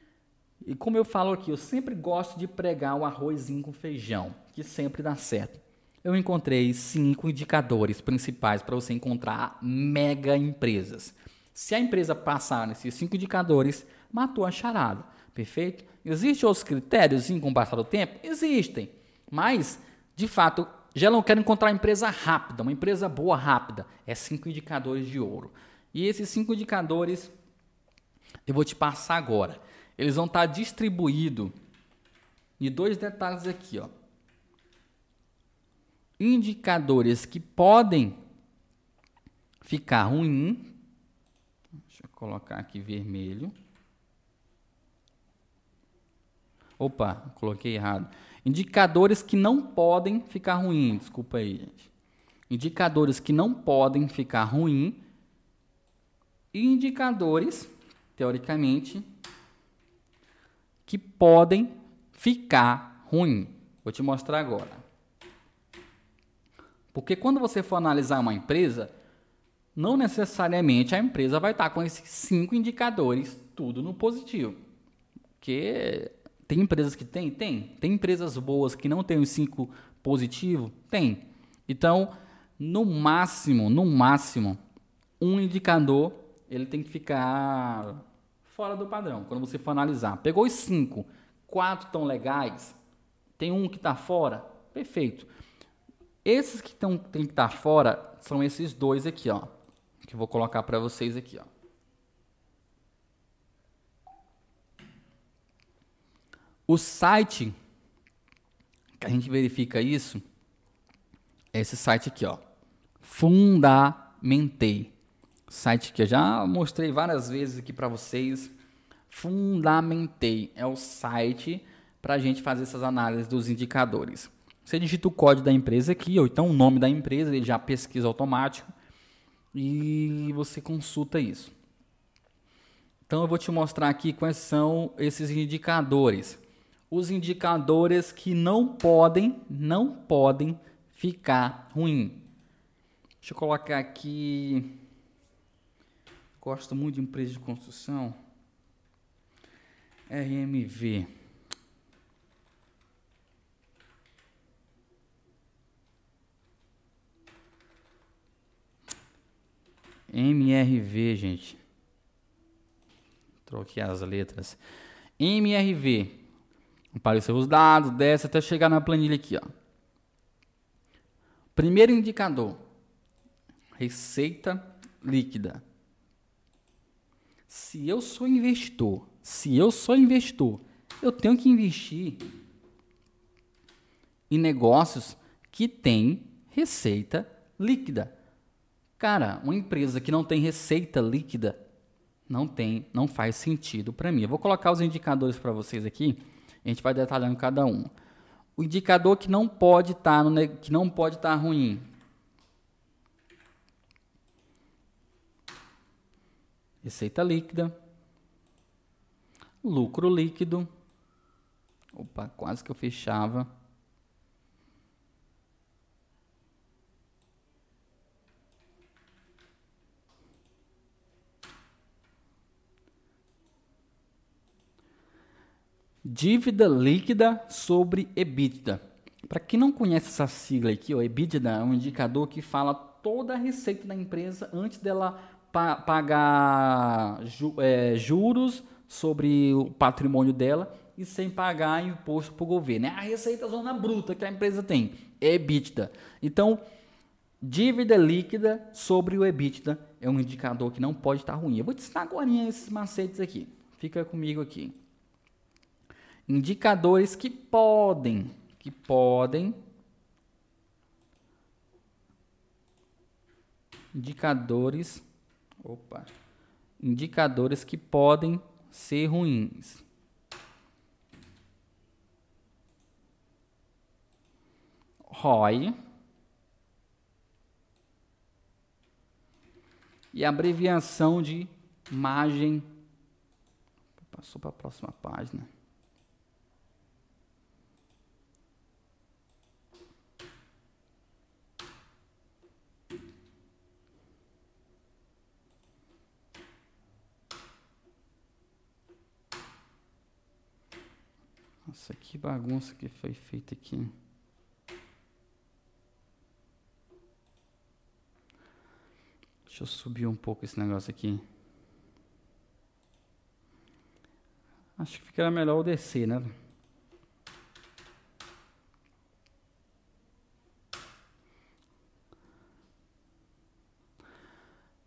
e como eu falo aqui, eu sempre gosto de pregar o arrozinho com feijão, que sempre dá certo eu encontrei cinco indicadores principais para você encontrar mega empresas. Se a empresa passar nesses cinco indicadores, matou a charada. Perfeito? Existem outros critérios com o passar do tempo? Existem. Mas, de fato, já não quero encontrar uma empresa rápida, uma empresa boa rápida. É cinco indicadores de ouro. E esses cinco indicadores eu vou te passar agora. Eles vão estar distribuídos em dois detalhes aqui, ó indicadores que podem ficar ruim. Deixa eu colocar aqui vermelho. Opa, coloquei errado. Indicadores que não podem ficar ruim. Desculpa aí, gente. Indicadores que não podem ficar ruim. E indicadores, teoricamente, que podem ficar ruim. Vou te mostrar agora. Porque quando você for analisar uma empresa, não necessariamente a empresa vai estar com esses cinco indicadores tudo no positivo. Porque tem empresas que tem? Tem. Tem empresas boas que não têm os cinco positivos? Tem. Então, no máximo, no máximo, um indicador ele tem que ficar fora do padrão. Quando você for analisar, pegou os cinco, quatro tão legais, tem um que está fora, perfeito. Esses que tão, tem que estar tá fora são esses dois aqui, ó. Que eu vou colocar para vocês aqui, ó. O site que a gente verifica isso é esse site aqui, ó. Fundamentei. Site que eu já mostrei várias vezes aqui para vocês. Fundamentei é o site para a gente fazer essas análises dos indicadores. Você digita o código da empresa aqui, ou então o nome da empresa, ele já pesquisa automático e você consulta isso. Então eu vou te mostrar aqui quais são esses indicadores. Os indicadores que não podem, não podem ficar ruim. Deixa eu colocar aqui. Gosto muito de empresa de construção. RMV. MRV, gente. Troquei as letras. MRV. Apareceu os dados, desce até chegar na planilha aqui, ó. Primeiro indicador. Receita líquida. Se eu sou investidor, se eu sou investidor, eu tenho que investir em negócios que têm receita líquida. Cara, uma empresa que não tem receita líquida não tem, não faz sentido para mim. Eu vou colocar os indicadores para vocês aqui. A gente vai detalhando cada um. O indicador que não pode estar tá que não pode estar tá ruim. Receita líquida. Lucro líquido. Opa, quase que eu fechava. Dívida líquida sobre EBITDA. Para quem não conhece essa sigla aqui, o EBITDA é um indicador que fala toda a receita da empresa antes dela pa pagar ju é, juros sobre o patrimônio dela e sem pagar imposto para o governo. É a receita zona bruta que a empresa tem, EBITDA. Então, dívida líquida sobre o EBITDA é um indicador que não pode estar ruim. Eu vou te ensinar agora esses macetes aqui. Fica comigo aqui. Indicadores que podem, que podem indicadores, opa, indicadores que podem ser ruins. ROI e abreviação de margem. Passou para a próxima página. Nossa, que bagunça que foi feita aqui. Deixa eu subir um pouco esse negócio aqui. Acho que ficará melhor o descer, né?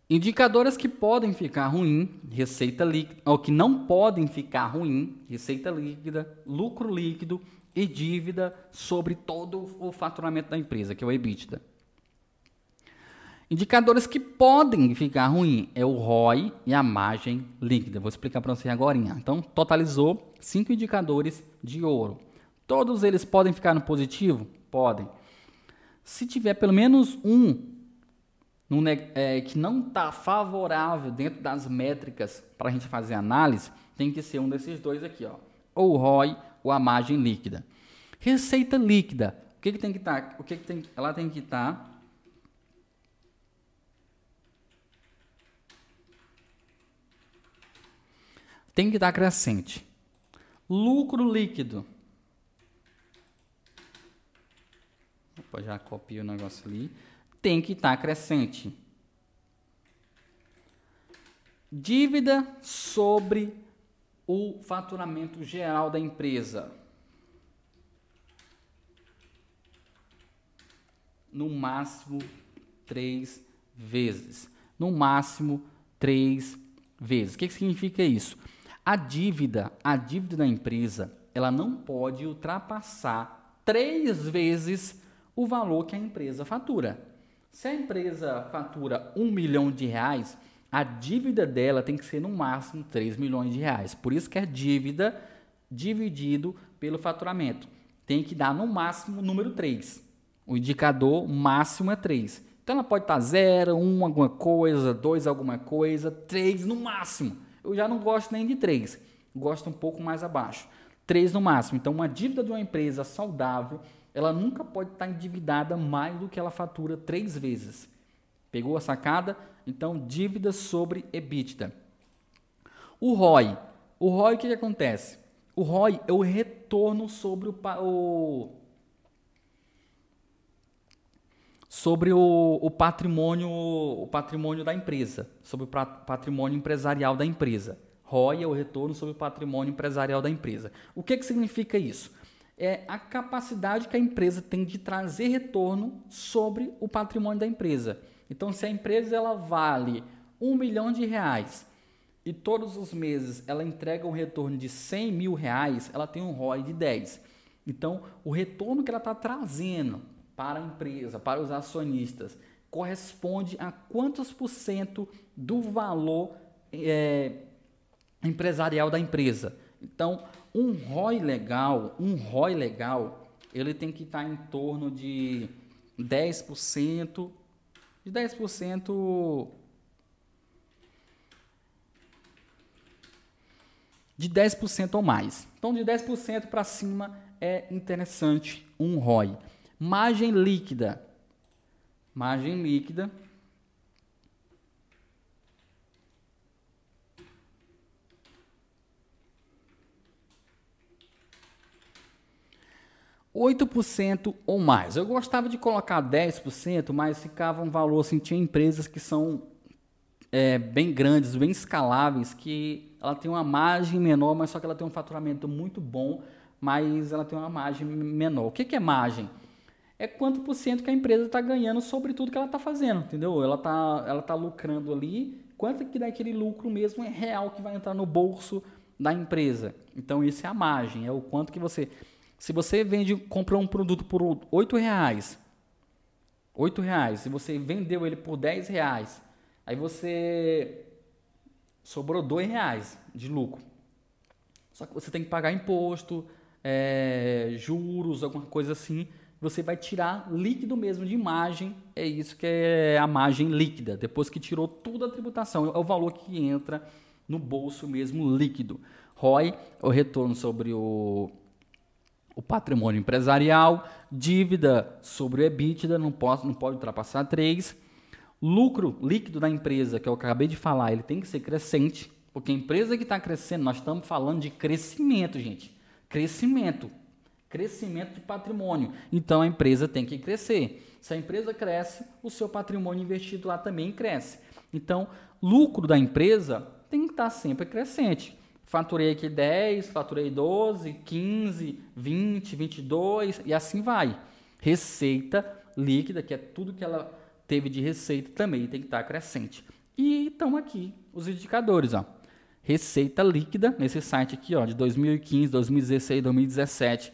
Indicadores que podem ficar ruim, receita líquida, ou que não podem ficar ruim, receita líquida, lucro líquido e dívida sobre todo o faturamento da empresa, que é o EBITDA. Indicadores que podem ficar ruim é o ROI e a margem líquida. Vou explicar para você agora. Então, totalizou cinco indicadores de ouro. Todos eles podem ficar no positivo? Podem. Se tiver pelo menos um no, é, que não está favorável dentro das métricas para a gente fazer análise, tem que ser um desses dois aqui, ó. ou o ROI ou a margem líquida. Receita líquida, o que, que tem que estar? Tá, o que, que tem? Ela tem que estar tá tem que estar crescente. Lucro líquido. Opa, já copio o negócio ali. Tem que estar crescente. Dívida sobre o faturamento geral da empresa. No máximo três vezes. No máximo três vezes. O que, que significa isso? A dívida, a dívida da empresa, ela não pode ultrapassar três vezes o valor que a empresa fatura. Se a empresa fatura um milhão de reais, a dívida dela tem que ser no máximo 3 milhões de reais. Por isso que é dívida dividido pelo faturamento. Tem que dar no máximo o número 3. O indicador máximo é 3. Então ela pode estar 0, 1 alguma coisa, 2 alguma coisa, 3 no máximo eu já não gosto nem de 3, gosto um pouco mais abaixo. 3 no máximo. Então, uma dívida de uma empresa saudável, ela nunca pode estar endividada mais do que ela fatura três vezes. Pegou a sacada? Então, dívida sobre EBITDA. O ROI. O ROI, o que, que acontece? O ROI é o retorno sobre o, o sobre o, o, patrimônio, o patrimônio da empresa, sobre o patrimônio empresarial da empresa. ROI é o retorno sobre o patrimônio empresarial da empresa. O que, que significa isso? É a capacidade que a empresa tem de trazer retorno sobre o patrimônio da empresa. Então, se a empresa ela vale um milhão de reais e todos os meses ela entrega um retorno de 100 mil reais, ela tem um ROI de 10. Então, o retorno que ela está trazendo para a empresa, para os acionistas, corresponde a quantos por cento do valor é, empresarial da empresa. Então, um ROI legal, um ROI legal, ele tem que estar em torno de 10%, de 10% de 10% ou mais. Então, de 10% para cima é interessante um ROI. Margem líquida. Margem líquida. 8% ou mais. Eu gostava de colocar 10%, mas ficava um valor assim, tinha empresas que são é, bem grandes, bem escaláveis, que ela tem uma margem menor, mas só que ela tem um faturamento muito bom, mas ela tem uma margem menor. O que, que é margem? É quanto por cento que a empresa está ganhando sobre tudo que ela está fazendo, entendeu? Ela está ela tá lucrando ali, quanto que daquele lucro mesmo é real que vai entrar no bolso da empresa. Então, isso é a margem, é o quanto que você se você vende, comprou um produto por oito reais, oito reais, se você vendeu ele por dez reais, aí você sobrou dois reais de lucro. Só que você tem que pagar imposto, é, juros, alguma coisa assim. Você vai tirar líquido mesmo de imagem. É isso que é a margem líquida. Depois que tirou toda a tributação, é o valor que entra no bolso mesmo líquido. ROI, o retorno sobre o o patrimônio empresarial, dívida sobre o EBITDA, não pode, não pode ultrapassar 3. Lucro líquido da empresa, que eu acabei de falar, ele tem que ser crescente, porque a empresa que está crescendo, nós estamos falando de crescimento, gente. Crescimento. Crescimento de patrimônio. Então a empresa tem que crescer. Se a empresa cresce, o seu patrimônio investido lá também cresce. Então, lucro da empresa tem que estar sempre crescente faturei aqui 10, faturei 12, 15, 20, 22 e assim vai. Receita líquida, que é tudo que ela teve de receita, também tem que estar crescente. E estão aqui os indicadores, ó. Receita líquida nesse site aqui, ó, de 2015, 2016, 2017,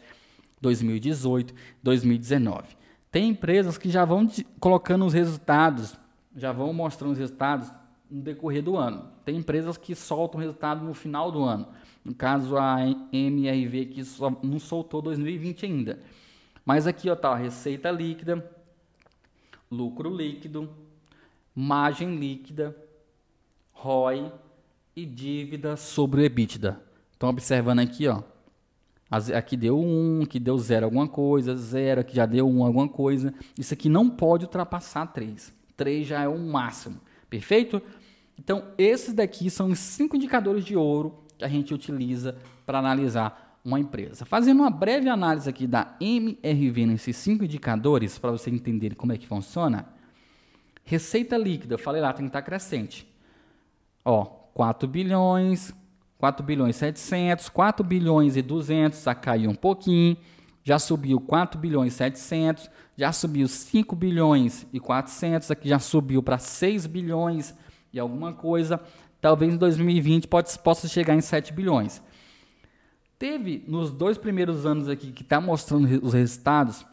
2018, 2019. Tem empresas que já vão colocando os resultados, já vão mostrando os resultados no decorrer do ano. Tem empresas que soltam resultado no final do ano. No caso, a MRV que só não soltou 2020 ainda. Mas aqui ó, tá receita líquida, lucro líquido, margem líquida, ROI e dívida sobre o EBITDA. Estão observando aqui, ó. Aqui deu 1, um, aqui deu 0 alguma coisa, 0, aqui já deu 1 um, alguma coisa. Isso aqui não pode ultrapassar 3. 3 já é o máximo. Perfeito? Então, esses daqui são os cinco indicadores de ouro que a gente utiliza para analisar uma empresa. Fazendo uma breve análise aqui da MRV nesses cinco indicadores, para você entender como é que funciona. Receita líquida, falei lá, tem que estar crescente. Ó, 4 bilhões, 4 bilhões e 700, 4 bilhões e 200, já caiu um pouquinho, já subiu 4 bilhões e 700, já subiu 5 bilhões e 400, aqui já subiu para 6 bilhões e alguma coisa, talvez em 2020 pode, possa chegar em 7 bilhões. Teve, nos dois primeiros anos aqui, que está mostrando os resultados,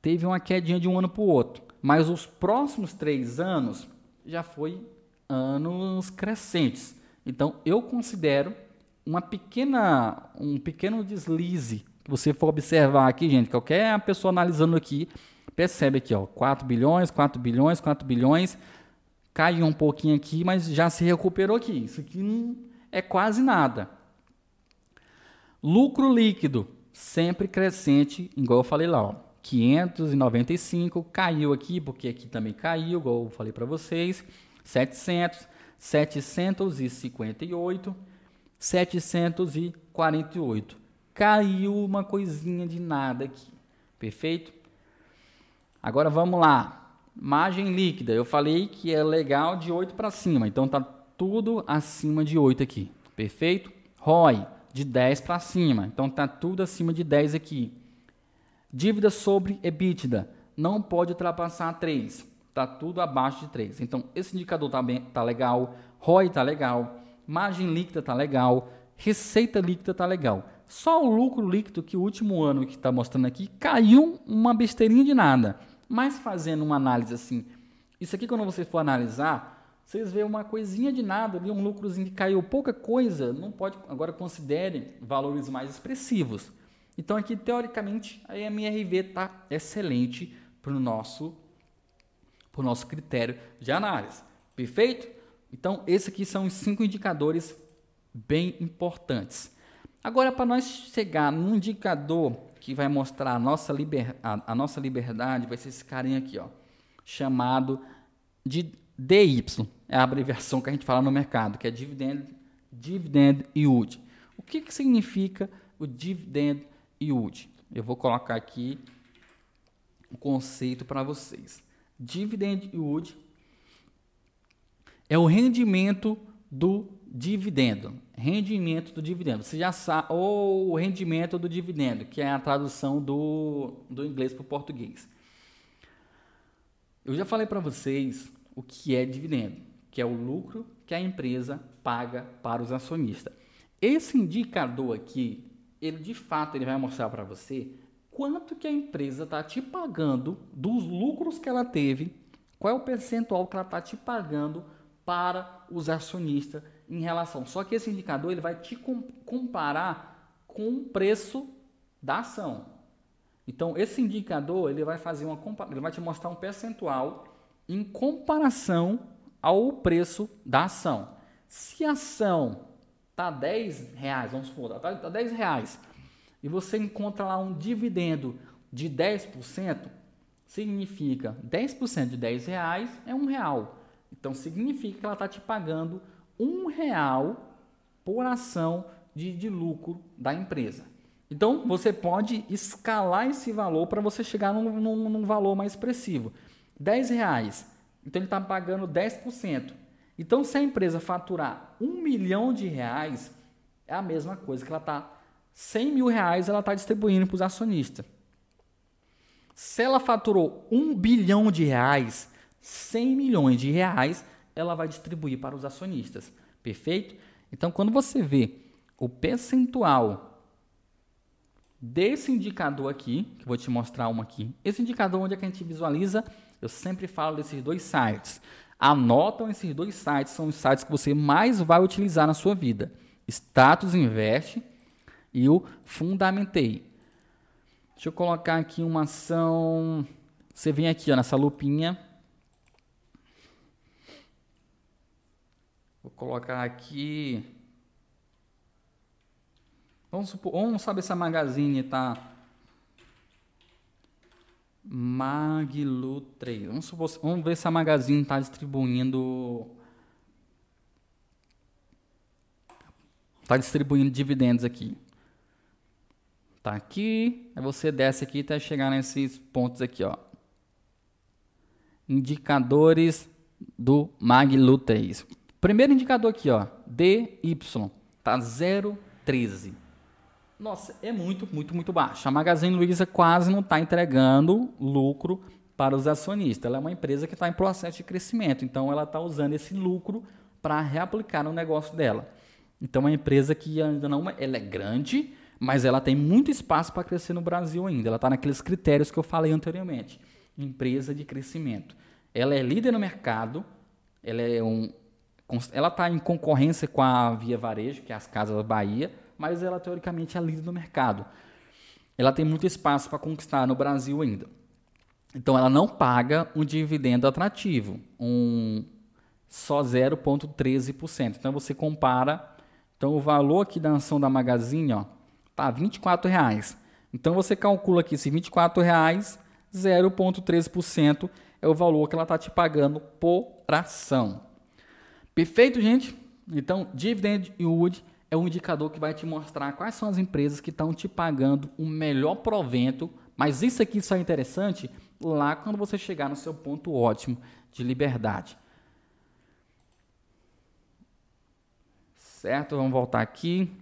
teve uma quedinha de um ano para o outro. Mas os próximos três anos já foi anos crescentes. Então, eu considero uma pequena, um pequeno deslize que você for observar aqui, gente, qualquer pessoa analisando aqui, percebe aqui, ó, 4 bilhões, 4 bilhões, 4 bilhões, caiu um pouquinho aqui, mas já se recuperou aqui. Isso aqui não é quase nada. Lucro líquido, sempre crescente, igual eu falei lá, ó, 595, caiu aqui, porque aqui também caiu, igual eu falei para vocês, 700, 758, 748. Caiu uma coisinha de nada aqui, perfeito? Agora vamos lá, Margem líquida, eu falei que é legal de 8 para cima, então tá tudo acima de 8 aqui, perfeito? ROI, de 10 para cima, então tá tudo acima de 10 aqui. Dívida sobre EBITDA, não pode ultrapassar 3, tá tudo abaixo de 3. Então esse indicador tá, bem, tá legal, ROI tá legal, margem líquida tá legal, receita líquida tá legal. Só o lucro líquido que o último ano que está mostrando aqui caiu uma besteirinha de nada. Mas fazendo uma análise assim, isso aqui quando você for analisar, vocês veem uma coisinha de nada ali, um lucrozinho que caiu pouca coisa, não pode, agora considere valores mais expressivos. Então aqui, teoricamente, a MRV está excelente para o nosso, pro nosso critério de análise. Perfeito? Então, esses aqui são os cinco indicadores bem importantes. Agora, para nós chegar num indicador que vai mostrar a nossa, liber, a, a nossa liberdade vai ser esse carinha aqui, ó, chamado de DY. É a abreviação que a gente fala no mercado, que é Dividend, dividend Yield. O que, que significa o Dividend Yield? eu vou colocar aqui o um conceito para vocês. Dividend yield é o rendimento do dividendo. Rendimento do dividendo. Você já sabe, ou o rendimento do dividendo, que é a tradução do, do inglês para o português. Eu já falei para vocês o que é dividendo, que é o lucro que a empresa paga para os acionistas. Esse indicador aqui, ele de fato ele vai mostrar para você quanto que a empresa está te pagando dos lucros que ela teve, qual é o percentual que ela está te pagando para os acionistas em relação. Só que esse indicador ele vai te comparar com o preço da ação. Então esse indicador ele vai fazer uma ele vai te mostrar um percentual em comparação ao preço da ação. Se a ação tá 10 reais, vamos supor, tá, tá 10 reais, e você encontra lá um dividendo de 10%, significa 10% de 10 reais é um real. Então significa que ela está te pagando um real por ação de, de lucro da empresa. Então você pode escalar esse valor para você chegar num, num, num, valor mais expressivo. 10 reais. Então ele está pagando 10%. Então se a empresa faturar um milhão de reais, é a mesma coisa que ela está 100 mil reais ela está distribuindo para os acionistas. Se ela faturou um bilhão de reais, 100 milhões de reais ela vai distribuir para os acionistas. Perfeito? Então, quando você vê o percentual desse indicador aqui, que eu vou te mostrar uma aqui, esse indicador onde é que a gente visualiza, eu sempre falo desses dois sites. Anotam esses dois sites, são os sites que você mais vai utilizar na sua vida. Status Invest e o Fundamentei. Deixa eu colocar aqui uma ação. Você vem aqui ó, nessa lupinha. Vou colocar aqui. Vamos, supor, vamos saber se a Magazine está. Maglu 3. Vamos, supor, vamos ver se a Magazine está distribuindo. Está distribuindo dividendos aqui. Tá aqui, aí você desce aqui até chegar nesses pontos aqui, ó. Indicadores do Maglu 3. Primeiro indicador aqui, ó, DY, tá 0,13. Nossa, é muito, muito, muito baixo. A Magazine Luiza quase não está entregando lucro para os acionistas. Ela é uma empresa que está em processo de crescimento, então ela está usando esse lucro para reaplicar no negócio dela. Então, é uma empresa que ainda não ela é grande, mas ela tem muito espaço para crescer no Brasil ainda. Ela está naqueles critérios que eu falei anteriormente. Empresa de crescimento. Ela é líder no mercado, ela é um, ela está em concorrência com a Via Varejo, que é as Casas da Bahia, mas ela teoricamente é líder no mercado. Ela tem muito espaço para conquistar no Brasil ainda. Então ela não paga um dividendo atrativo, um só 0,13%. Então você compara, então o valor aqui da ação da Magazine, ó, Tá, 24 reais. Então você calcula aqui se 24 reais, 0,13% é o valor que ela está te pagando por ação. Perfeito, gente? Então, dividend yield é um indicador que vai te mostrar quais são as empresas que estão te pagando o melhor provento, mas isso aqui só é interessante lá quando você chegar no seu ponto ótimo de liberdade. Certo? Vamos voltar aqui.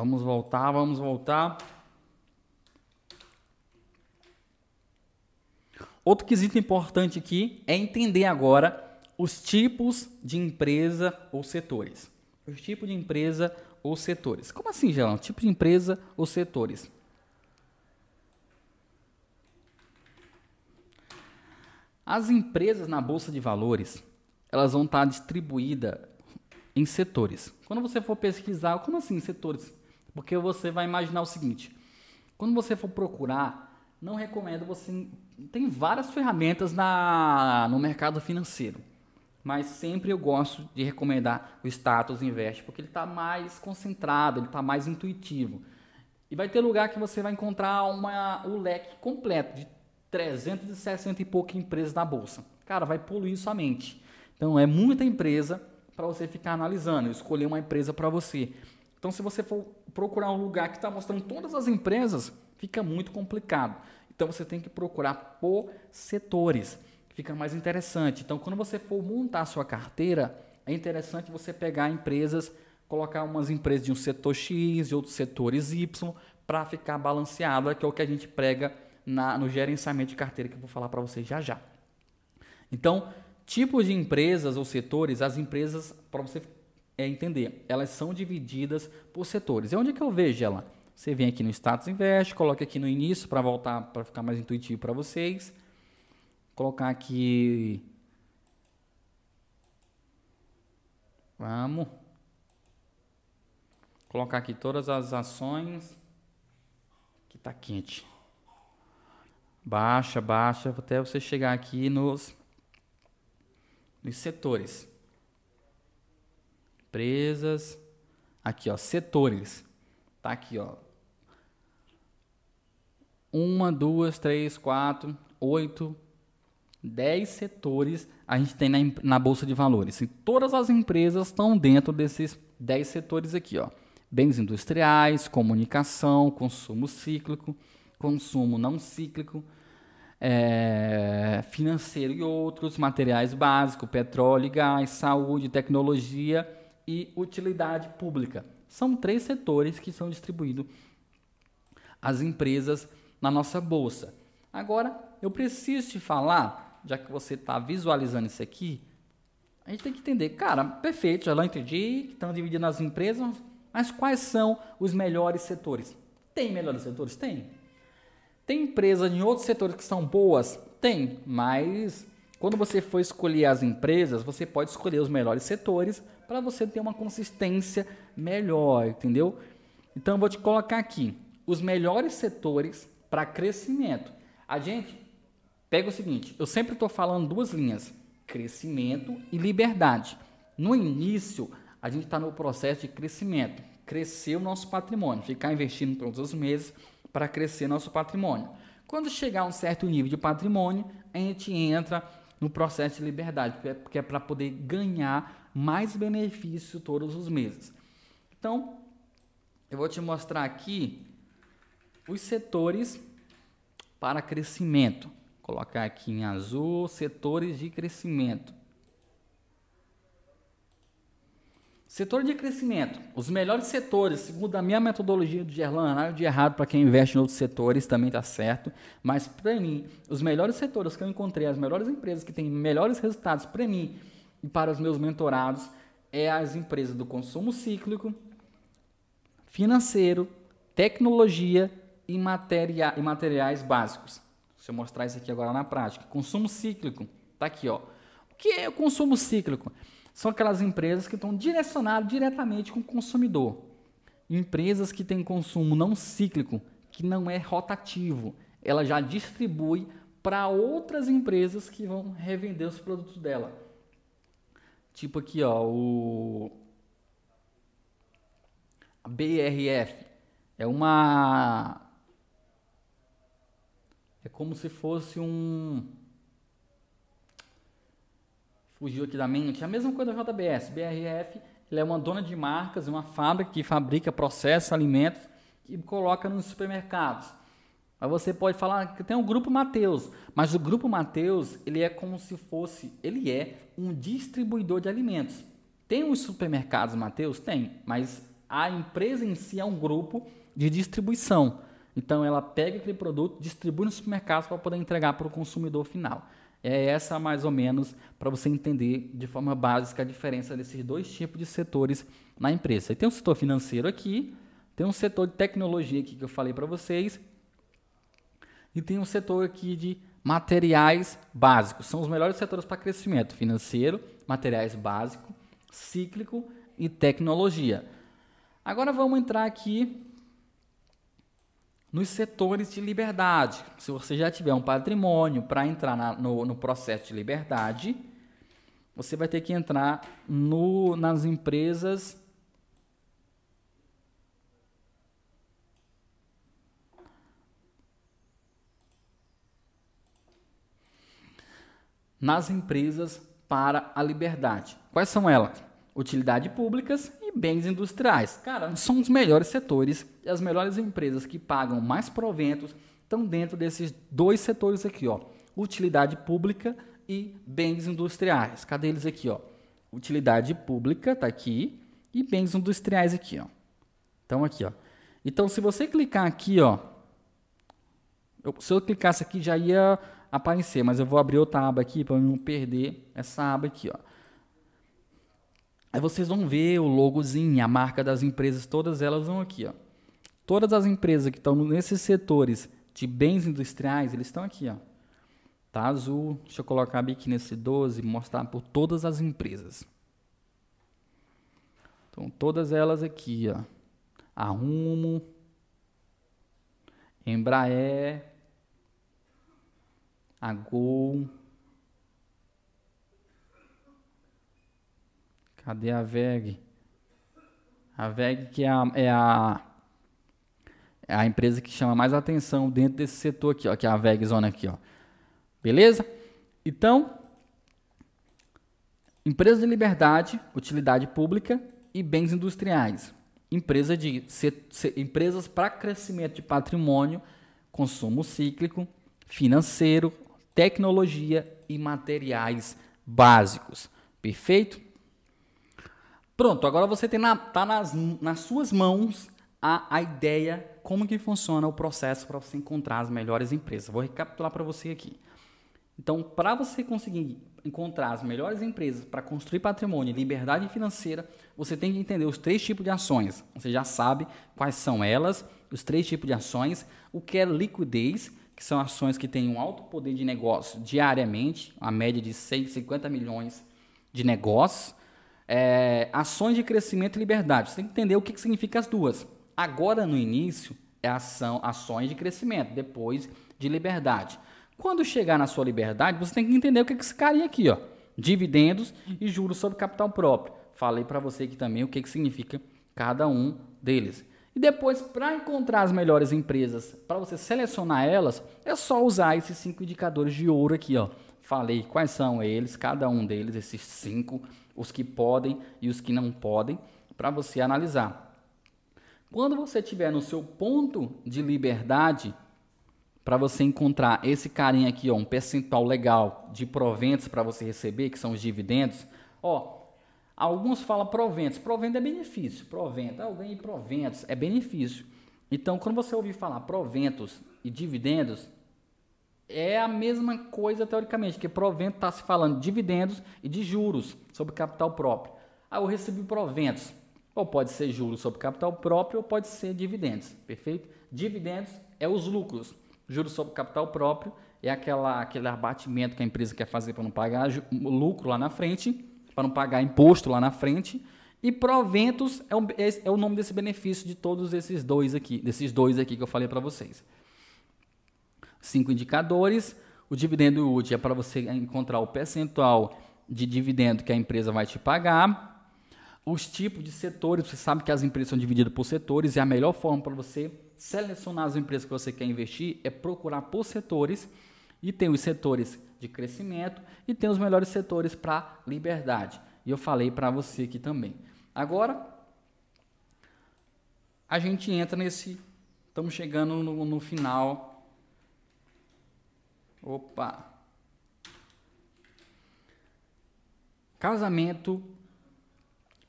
Vamos voltar, vamos voltar. Outro quesito importante aqui é entender agora os tipos de empresa ou setores. Os tipos de empresa ou setores. Como assim, Gelão? Tipo de empresa ou setores? As empresas na bolsa de valores, elas vão estar distribuídas em setores. Quando você for pesquisar, como assim setores? Porque você vai imaginar o seguinte: quando você for procurar, não recomendo você. Tem várias ferramentas na, no mercado financeiro. mas sempre eu gosto de recomendar o Status Invest, porque ele está mais concentrado, ele está mais intuitivo. E vai ter lugar que você vai encontrar uma, o leque completo de 360 e poucas empresas na bolsa. Cara, vai poluir sua mente. Então é muita empresa para você ficar analisando, escolher uma empresa para você. Então se você for procurar um lugar que está mostrando todas as empresas, fica muito complicado. Então você tem que procurar por setores fica mais interessante. Então, quando você for montar a sua carteira, é interessante você pegar empresas, colocar umas empresas de um setor X e outros setores Y para ficar balanceado, que é o que a gente prega na, no gerenciamento de carteira que eu vou falar para vocês já já. Então, tipos de empresas ou setores, as empresas, para você é, entender, elas são divididas por setores. E onde é que eu vejo ela? Você vem aqui no Status Invest, coloca aqui no início para voltar, para ficar mais intuitivo para vocês colocar aqui. Vamos. Colocar aqui todas as ações. Que tá quente. Baixa, baixa, até você chegar aqui nos, nos setores. Empresas. Aqui, ó, setores. Tá aqui, ó. Uma, duas, três, quatro, oito, 10 setores a gente tem na, na Bolsa de Valores. E todas as empresas estão dentro desses 10 setores aqui. Ó. Bens industriais, comunicação, consumo cíclico, consumo não cíclico, é, financeiro e outros, materiais básicos, petróleo e gás, saúde, tecnologia e utilidade pública. São três setores que são distribuídos às empresas na nossa bolsa. Agora, eu preciso te falar já que você está visualizando isso aqui, a gente tem que entender, cara, perfeito, já não entendi, estão dividindo as empresas, mas quais são os melhores setores? Tem melhores setores? Tem. Tem empresas em outros setores que são boas? Tem, mas quando você for escolher as empresas, você pode escolher os melhores setores para você ter uma consistência melhor, entendeu? Então eu vou te colocar aqui os melhores setores para crescimento. A gente Pega o seguinte, eu sempre estou falando duas linhas, crescimento e liberdade. No início, a gente está no processo de crescimento, crescer o nosso patrimônio, ficar investindo todos os meses para crescer nosso patrimônio. Quando chegar a um certo nível de patrimônio, a gente entra no processo de liberdade, porque é, é para poder ganhar mais benefício todos os meses. Então, eu vou te mostrar aqui os setores para crescimento colocar aqui em azul, setores de crescimento. Setor de crescimento. Os melhores setores, segundo a minha metodologia do Gerlan, nada de errado para quem investe em outros setores, também está certo. Mas para mim, os melhores setores que eu encontrei, as melhores empresas que têm melhores resultados para mim e para os meus mentorados, é as empresas do consumo cíclico, financeiro, tecnologia e, materia e materiais básicos. Deixa eu mostrar isso aqui agora na prática. Consumo cíclico. Tá aqui, ó. O que é o consumo cíclico? São aquelas empresas que estão direcionadas diretamente com o consumidor. Empresas que têm consumo não cíclico, que não é rotativo. Ela já distribui para outras empresas que vão revender os produtos dela. Tipo aqui, ó, o a BRF é uma é como se fosse um. Fugiu aqui da mente. A mesma coisa da JBS. BRF é uma dona de marcas, uma fábrica que fabrica, processa alimentos e coloca nos supermercados. Mas você pode falar que tem o grupo Mateus, mas o grupo Mateus ele é como se fosse, ele é um distribuidor de alimentos. Tem os supermercados Mateus? Tem, mas a empresa em si é um grupo de distribuição. Então ela pega aquele produto, distribui nos supermercados para poder entregar para o consumidor final. É essa mais ou menos para você entender de forma básica a diferença desses dois tipos de setores na empresa. E tem um setor financeiro aqui, tem um setor de tecnologia aqui que eu falei para vocês, e tem um setor aqui de materiais básicos. São os melhores setores para crescimento: financeiro, materiais básicos, cíclico e tecnologia. Agora vamos entrar aqui nos setores de liberdade. Se você já tiver um patrimônio para entrar na, no, no processo de liberdade, você vai ter que entrar no, nas empresas nas empresas para a liberdade. Quais são elas? Utilidade públicas e bens industriais. Cara, são os melhores setores e as melhores empresas que pagam mais proventos estão dentro desses dois setores aqui, ó. Utilidade pública e bens industriais. Cadê eles aqui, ó? Utilidade pública tá aqui e bens industriais aqui, ó. Então aqui, ó. Então se você clicar aqui, ó, eu, se eu clicasse aqui já ia aparecer, mas eu vou abrir outra aba aqui para não perder essa aba aqui, ó. Aí vocês vão ver o logozinho, a marca das empresas, todas elas vão aqui, ó. Todas as empresas que estão nesses setores de bens industriais, eles estão aqui, ó. Tá azul. Deixa eu colocar aqui nesse 12 e mostrar por todas as empresas. Então, todas elas aqui, ó. A Rumo, Embraer, a Gol. Cadê a VEG? A VEG que é a, é a, é a empresa que chama mais atenção dentro desse setor aqui, ó, que é a VEG Zona aqui, ó. Beleza? Então, empresa de liberdade, utilidade pública e bens industriais. Empresa de, se, se, empresas para crescimento de patrimônio, consumo cíclico, financeiro, tecnologia e materiais básicos. Perfeito? Pronto, agora você está na, tá nas, nas suas mãos a, a ideia, como que funciona o processo para você encontrar as melhores empresas. Vou recapitular para você aqui. Então, para você conseguir encontrar as melhores empresas para construir patrimônio e liberdade financeira, você tem que entender os três tipos de ações. Você já sabe quais são elas, os três tipos de ações, o que é liquidez, que são ações que têm um alto poder de negócio diariamente, a média de 150 milhões de negócios. É, ações de crescimento e liberdade. Você tem que entender o que, que significa as duas. Agora, no início, é ação, ações de crescimento, depois de liberdade. Quando chegar na sua liberdade, você tem que entender o que é esse carinha aqui, ó, dividendos e juros sobre capital próprio. Falei para você aqui também o que, que significa cada um deles. E depois, para encontrar as melhores empresas, para você selecionar elas, é só usar esses cinco indicadores de ouro aqui, ó. Falei quais são eles, cada um deles, esses cinco, os que podem e os que não podem, para você analisar. Quando você estiver no seu ponto de liberdade, para você encontrar esse carinha aqui, ó, um percentual legal de proventos para você receber, que são os dividendos, ó, Alguns falam proventos. Provento é benefício. Provento. Eu ganhei proventos. É benefício. Então, quando você ouvir falar proventos e dividendos, é a mesma coisa teoricamente, que provento está se falando de dividendos e de juros sobre capital próprio. Ah, eu recebi proventos. Ou pode ser juros sobre capital próprio ou pode ser dividendos. Perfeito? Dividendos é os lucros. Juros sobre capital próprio é aquela, aquele abatimento que a empresa quer fazer para não pagar lucro lá na frente para não pagar imposto lá na frente. E proventos é o, é o nome desse benefício de todos esses dois aqui, desses dois aqui que eu falei para vocês. Cinco indicadores. O dividendo útil é para você encontrar o percentual de dividendo que a empresa vai te pagar. Os tipos de setores, você sabe que as empresas são divididas por setores e a melhor forma para você selecionar as empresas que você quer investir é procurar por setores e tem os setores de crescimento e tem os melhores setores para liberdade. E eu falei para você aqui também. Agora, a gente entra nesse. Estamos chegando no, no final. Opa! Casamento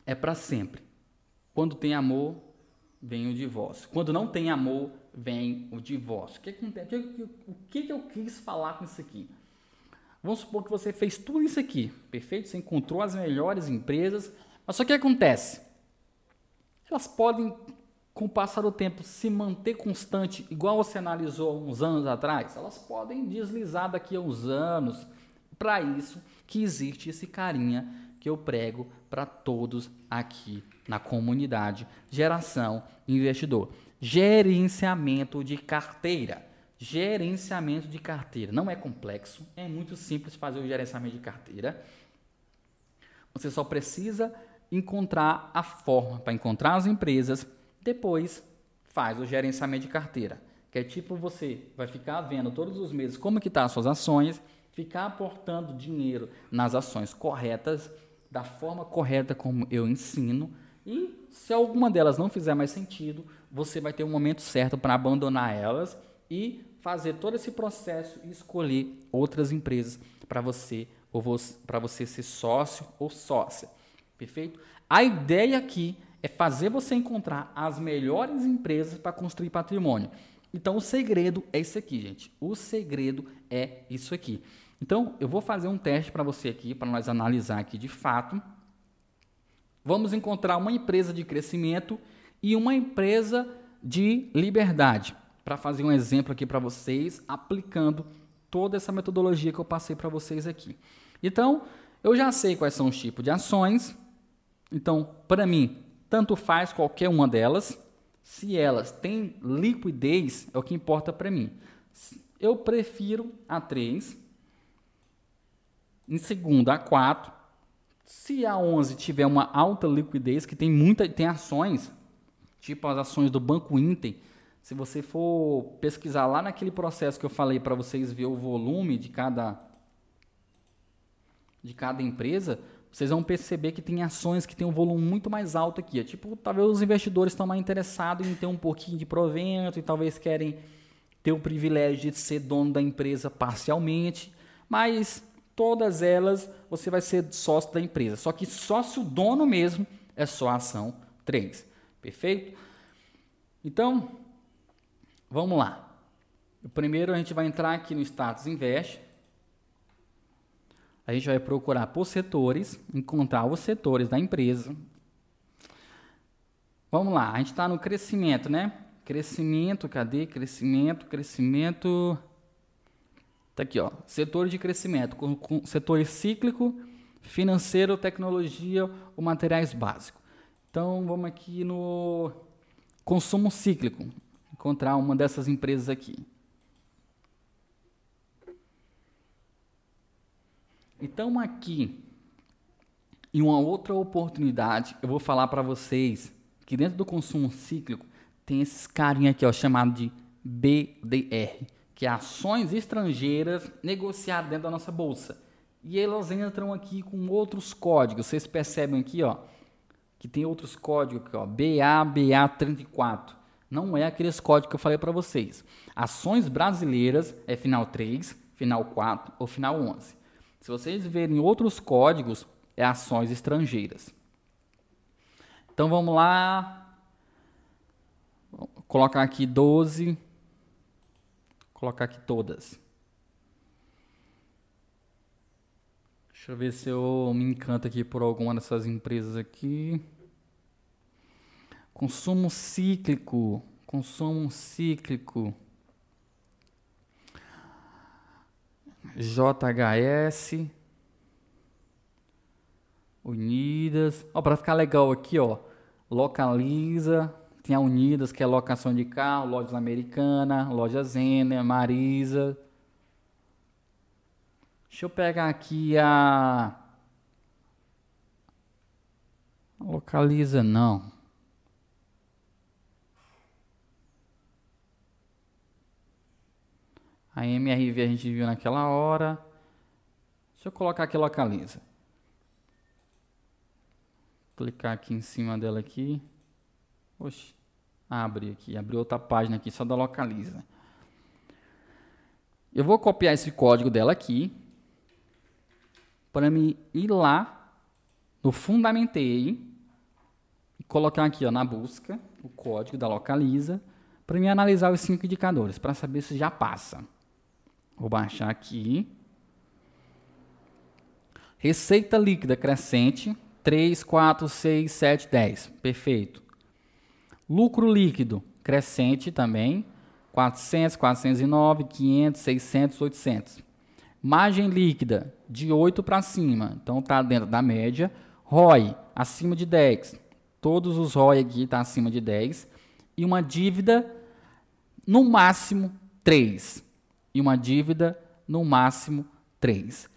é para sempre. Quando tem amor, vem o divórcio. Quando não tem amor, vem o divórcio. O que, o que, que eu quis falar com isso aqui? Vamos supor que você fez tudo isso aqui, perfeito? Você encontrou as melhores empresas, mas só que acontece? Elas podem, com o passar do tempo, se manter constante, igual você analisou uns anos atrás. Elas podem deslizar daqui a uns anos. Para isso que existe esse carinha que eu prego para todos aqui na comunidade Geração Investidor. Gerenciamento de carteira. Gerenciamento de carteira. Não é complexo, é muito simples fazer o gerenciamento de carteira. Você só precisa encontrar a forma para encontrar as empresas, depois faz o gerenciamento de carteira. Que é tipo você vai ficar vendo todos os meses como que tá as suas ações, ficar aportando dinheiro nas ações corretas, da forma correta como eu ensino, e se alguma delas não fizer mais sentido, você vai ter um momento certo para abandonar elas e fazer todo esse processo e escolher outras empresas para você ou para você ser sócio ou sócia. Perfeito? A ideia aqui é fazer você encontrar as melhores empresas para construir patrimônio. Então o segredo é isso aqui, gente. O segredo é isso aqui. Então eu vou fazer um teste para você aqui para nós analisar aqui de fato. Vamos encontrar uma empresa de crescimento e uma empresa de liberdade para fazer um exemplo aqui para vocês, aplicando toda essa metodologia que eu passei para vocês aqui. Então, eu já sei quais são os tipos de ações. Então, para mim, tanto faz qualquer uma delas. Se elas têm liquidez, é o que importa para mim. Eu prefiro a 3. Em segunda, a 4. Se a 11 tiver uma alta liquidez, que tem muita tem ações, tipo as ações do Banco Inter, se você for pesquisar lá naquele processo que eu falei para vocês ver o volume de cada de cada empresa, vocês vão perceber que tem ações que têm um volume muito mais alto aqui. É tipo, talvez os investidores estão mais interessados em ter um pouquinho de provento e talvez querem ter o privilégio de ser dono da empresa parcialmente, mas todas elas você vai ser sócio da empresa. Só que sócio dono mesmo é só a ação 3. Perfeito? Então, Vamos lá. O primeiro a gente vai entrar aqui no status invest. A gente vai procurar por setores, encontrar os setores da empresa. Vamos lá, a gente está no crescimento, né? Crescimento, cadê? Crescimento, crescimento. Tá aqui, ó. Setor de crescimento, com, com setor cíclico, financeiro, tecnologia ou materiais básicos. Então vamos aqui no consumo cíclico encontrar uma dessas empresas aqui. Então aqui, em uma outra oportunidade, eu vou falar para vocês que dentro do consumo cíclico tem esses carinha aqui, ó, chamado de BDR, que é ações estrangeiras negociadas dentro da nossa bolsa. E elas entram aqui com outros códigos. Vocês percebem aqui, ó, que tem outros códigos aqui, ó, BABA34 não é aqueles códigos que eu falei para vocês. Ações brasileiras é final 3, final 4 ou final 11. Se vocês verem outros códigos, é ações estrangeiras. Então vamos lá. Vou colocar aqui 12. colocar aqui todas. Deixa eu ver se eu me encanto aqui por alguma dessas empresas aqui. Consumo cíclico. Consumo cíclico. JHS. Unidas. Ó, para ficar legal aqui, ó. Localiza. Tem a Unidas, que é locação de carro, lojas americana, loja Zena, Marisa. Deixa eu pegar aqui a Localiza não. A MRV a gente viu naquela hora. Deixa eu colocar aqui localiza. Clicar aqui em cima dela aqui. Oxe, abre aqui, abriu outra página aqui só da localiza. Eu vou copiar esse código dela aqui para me ir lá no fundamentei e colocar aqui ó, na busca o código da localiza para me analisar os cinco indicadores para saber se já passa. Vou baixar aqui. Receita líquida crescente, 3, 4, 6, 7, 10. Perfeito. Lucro líquido crescente também, 400, 409, 500, 600, 800. Margem líquida de 8 para cima, então está dentro da média. ROI acima de 10. Todos os ROI aqui estão tá acima de 10. E uma dívida no máximo 3 e uma dívida no máximo 3.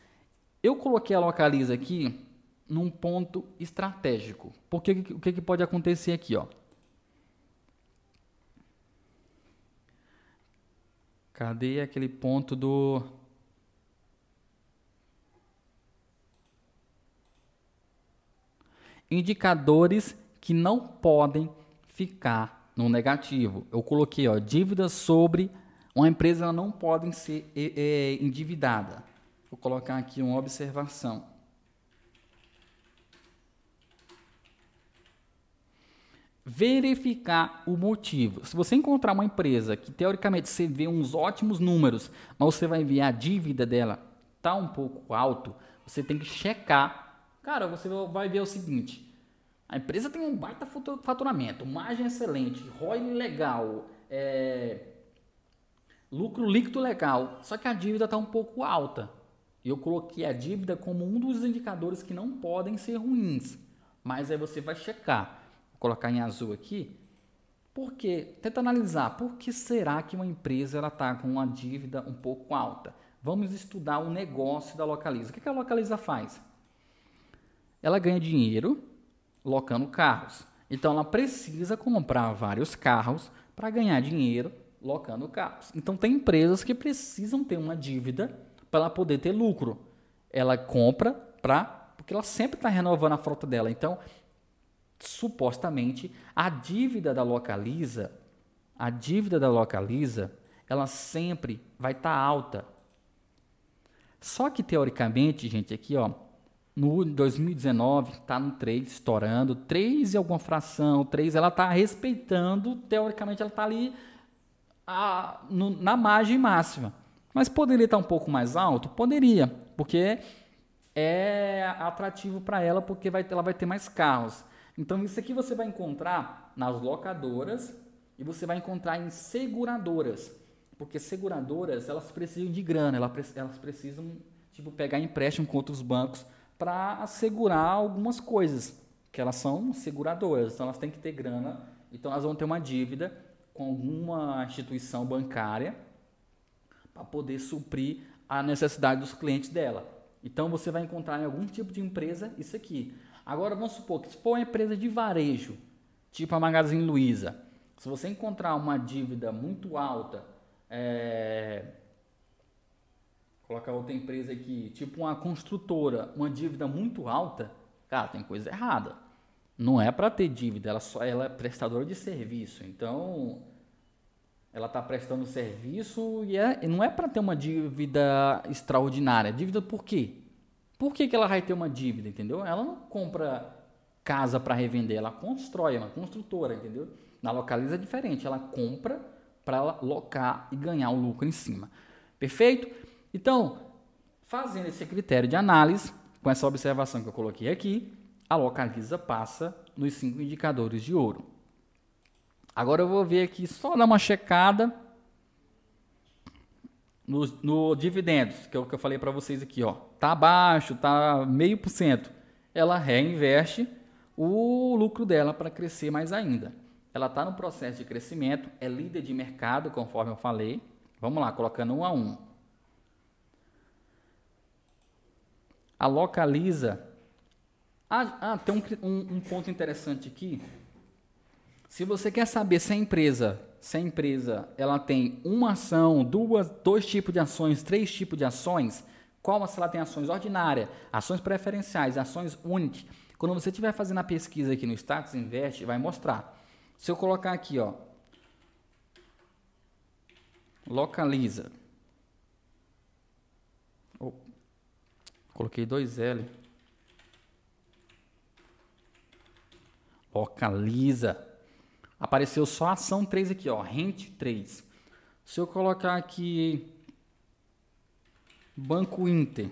Eu coloquei a localiza aqui num ponto estratégico. Porque o que, que pode acontecer aqui, ó? Cadê aquele ponto do indicadores que não podem ficar no negativo. Eu coloquei, ó, dívidas sobre uma empresa não podem ser é, é, endividada. Vou colocar aqui uma observação. verificar o motivo. Se você encontrar uma empresa que teoricamente você vê uns ótimos números, mas você vai ver a dívida dela tá um pouco alto, você tem que checar. Cara, você vai ver o seguinte: a empresa tem um baita faturamento, margem excelente, ROI legal, é, lucro líquido legal, só que a dívida está um pouco alta. Eu coloquei a dívida como um dos indicadores que não podem ser ruins, mas aí você vai checar colocar em azul aqui, porque tenta analisar por que será que uma empresa está com uma dívida um pouco alta. Vamos estudar o negócio da Localiza. O que a Localiza faz? Ela ganha dinheiro locando carros. Então ela precisa comprar vários carros para ganhar dinheiro locando carros. Então tem empresas que precisam ter uma dívida para ela poder ter lucro. Ela compra para porque ela sempre está renovando a frota dela. Então supostamente a dívida da Localiza, a dívida da Localiza, ela sempre vai estar tá alta. Só que teoricamente, gente, aqui ó, no 2019 está no 3 estourando, 3 e alguma fração, 3 ela está respeitando, teoricamente ela está ali a, no, na margem máxima. Mas poderia estar um pouco mais alto? Poderia, porque é atrativo para ela, porque vai, ela vai ter mais carros. Então isso aqui você vai encontrar nas locadoras e você vai encontrar em seguradoras, porque seguradoras elas precisam de grana, elas precisam tipo pegar empréstimo com outros bancos para assegurar algumas coisas, que elas são seguradoras, então elas têm que ter grana, então elas vão ter uma dívida com alguma instituição bancária para poder suprir a necessidade dos clientes dela. Então você vai encontrar em algum tipo de empresa isso aqui. Agora vamos supor que se for uma empresa de varejo, tipo a Magazine Luiza, se você encontrar uma dívida muito alta, é... colocar outra empresa aqui, tipo uma construtora, uma dívida muito alta, cara, tem coisa errada. Não é para ter dívida, ela só ela é prestadora de serviço. Então, ela está prestando serviço e, é, não é para ter uma dívida extraordinária. Dívida por quê? Por que, que ela vai ter uma dívida, entendeu? Ela não compra casa para revender, ela constrói, é uma construtora, entendeu? Na localiza é diferente, ela compra para locar e ganhar o lucro em cima. Perfeito? Então, fazendo esse critério de análise, com essa observação que eu coloquei aqui, a localiza passa nos cinco indicadores de ouro. Agora eu vou ver aqui, só dar uma checada no, no dividendos, que é o que eu falei para vocês aqui, ó, tá baixo, tá meio por cento, ela reinveste o lucro dela para crescer mais ainda. Ela está no processo de crescimento, é líder de mercado, conforme eu falei. Vamos lá, colocando um a um. A localiza. Ah, ah tem um, um, um ponto interessante aqui. Se você quer saber se a empresa se a empresa ela tem uma ação, duas, dois tipos de ações, três tipos de ações, qual se ela tem ações ordinárias, ações preferenciais, ações únicas. Quando você estiver fazendo a pesquisa aqui no Status Invest, vai mostrar. Se eu colocar aqui, ó, localiza. Oh, coloquei dois L. Localiza apareceu só ação 3 aqui, ó, rente 3. Se eu colocar aqui Banco Inter,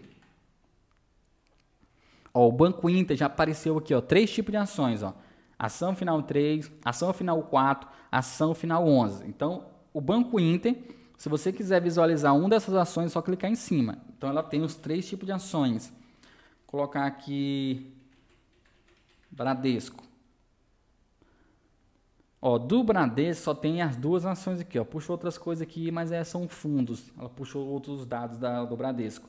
ó, o Banco Inter já apareceu aqui, ó, três tipos de ações, ó. Ação final 3, ação final 4, ação final 11. Então, o Banco Inter, se você quiser visualizar uma dessas ações, é só clicar em cima. Então, ela tem os três tipos de ações. Vou colocar aqui Bradesco. Ó, do Bradesco só tem as duas ações aqui, ó. Puxou outras coisas aqui, mas é, são fundos. Ela puxou outros dados da, do Bradesco.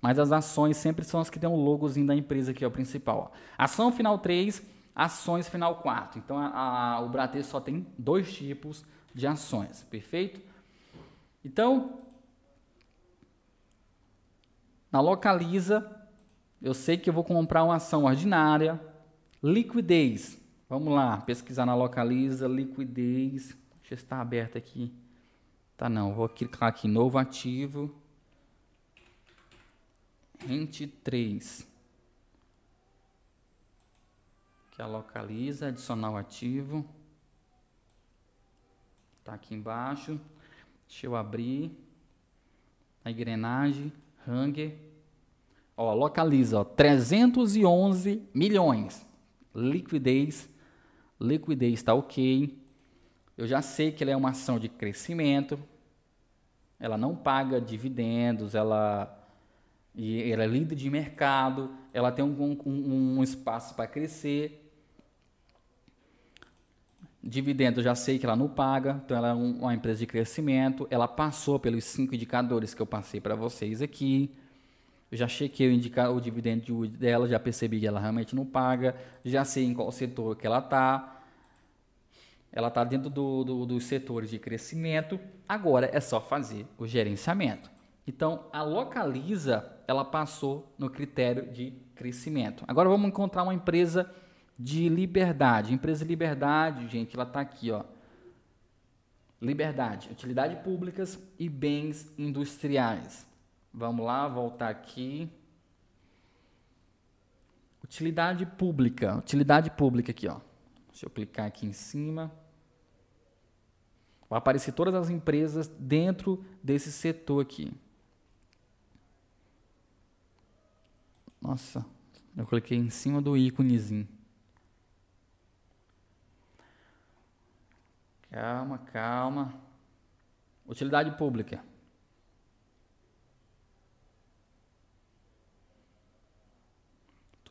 Mas as ações sempre são as que têm o logozinho da empresa aqui, o principal. Ó. Ação final 3, ações final 4. Então a, a, o Bradesco só tem dois tipos de ações, perfeito? Então, na Localiza, eu sei que eu vou comprar uma ação ordinária, liquidez. Vamos lá, pesquisar na Localiza, liquidez. Deixa eu estar aberto aqui. Tá não, vou clicar aqui novo ativo. Rente 3. Que a localiza, adicionar o ativo. Tá aqui embaixo. Deixa eu abrir. A engrenagem, hanger. Ó, localiza, ó, 311 milhões. Liquidez, liquidez está ok. Eu já sei que ela é uma ação de crescimento. Ela não paga dividendos, ela, ela é líder de mercado, ela tem um, um, um espaço para crescer. Dividendo, eu já sei que ela não paga, então ela é um, uma empresa de crescimento. Ela passou pelos cinco indicadores que eu passei para vocês aqui. Eu já chequei o, indica, o dividendo dela, já percebi que ela realmente não paga, já sei em qual setor que ela está. Ela está dentro do, do, dos setores de crescimento. Agora é só fazer o gerenciamento. Então, a Localiza, ela passou no critério de crescimento. Agora vamos encontrar uma empresa de liberdade. Empresa de liberdade, gente, ela está aqui, ó. Liberdade, utilidade públicas e bens industriais. Vamos lá, voltar aqui. Utilidade pública. Utilidade pública aqui, ó. Deixa eu clicar aqui em cima. Vai aparecer todas as empresas dentro desse setor aqui. Nossa, eu cliquei em cima do íconezinho. Calma, calma. Utilidade pública.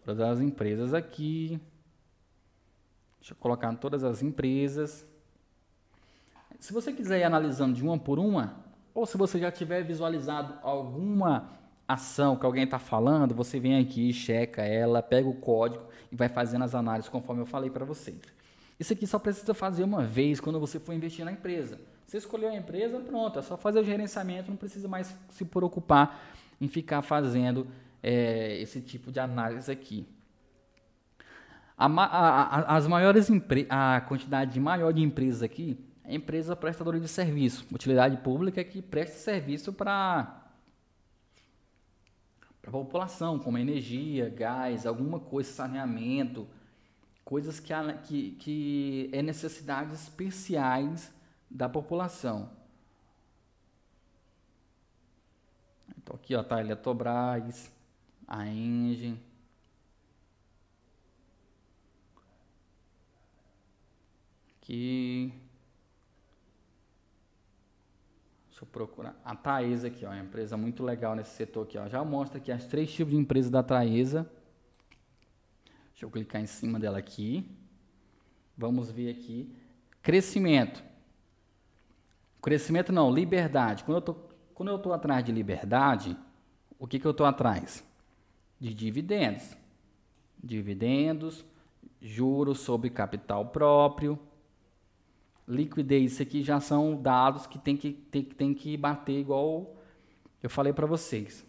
Todas as empresas aqui. Deixa eu colocar todas as empresas. Se você quiser ir analisando de uma por uma, ou se você já tiver visualizado alguma ação que alguém está falando, você vem aqui, checa ela, pega o código e vai fazendo as análises conforme eu falei para você. Isso aqui só precisa fazer uma vez quando você for investir na empresa. Você escolheu a empresa, pronto, é só fazer o gerenciamento, não precisa mais se preocupar em ficar fazendo é, esse tipo de análise aqui. A, a, a, as maiores a quantidade maior de empresas aqui é empresa prestadora de serviço, utilidade pública que presta serviço para a população, como energia, gás, alguma coisa, saneamento, coisas que, que, que é necessidades especiais da população. Então aqui ó, tá Eletrobras, a engine. Aqui. Deixa eu procurar. A Taesa aqui, ó, é uma empresa muito legal nesse setor aqui, ó. Já mostra aqui as três tipos de empresas da Taesa. Deixa eu clicar em cima dela aqui. Vamos ver aqui. Crescimento. Crescimento não, liberdade. Quando eu tô, quando eu estou atrás de liberdade, o que, que eu estou atrás? De dividendos. Dividendos, juros sobre capital próprio, liquidez. Isso aqui já são dados que tem que, tem, tem que bater igual eu falei para vocês.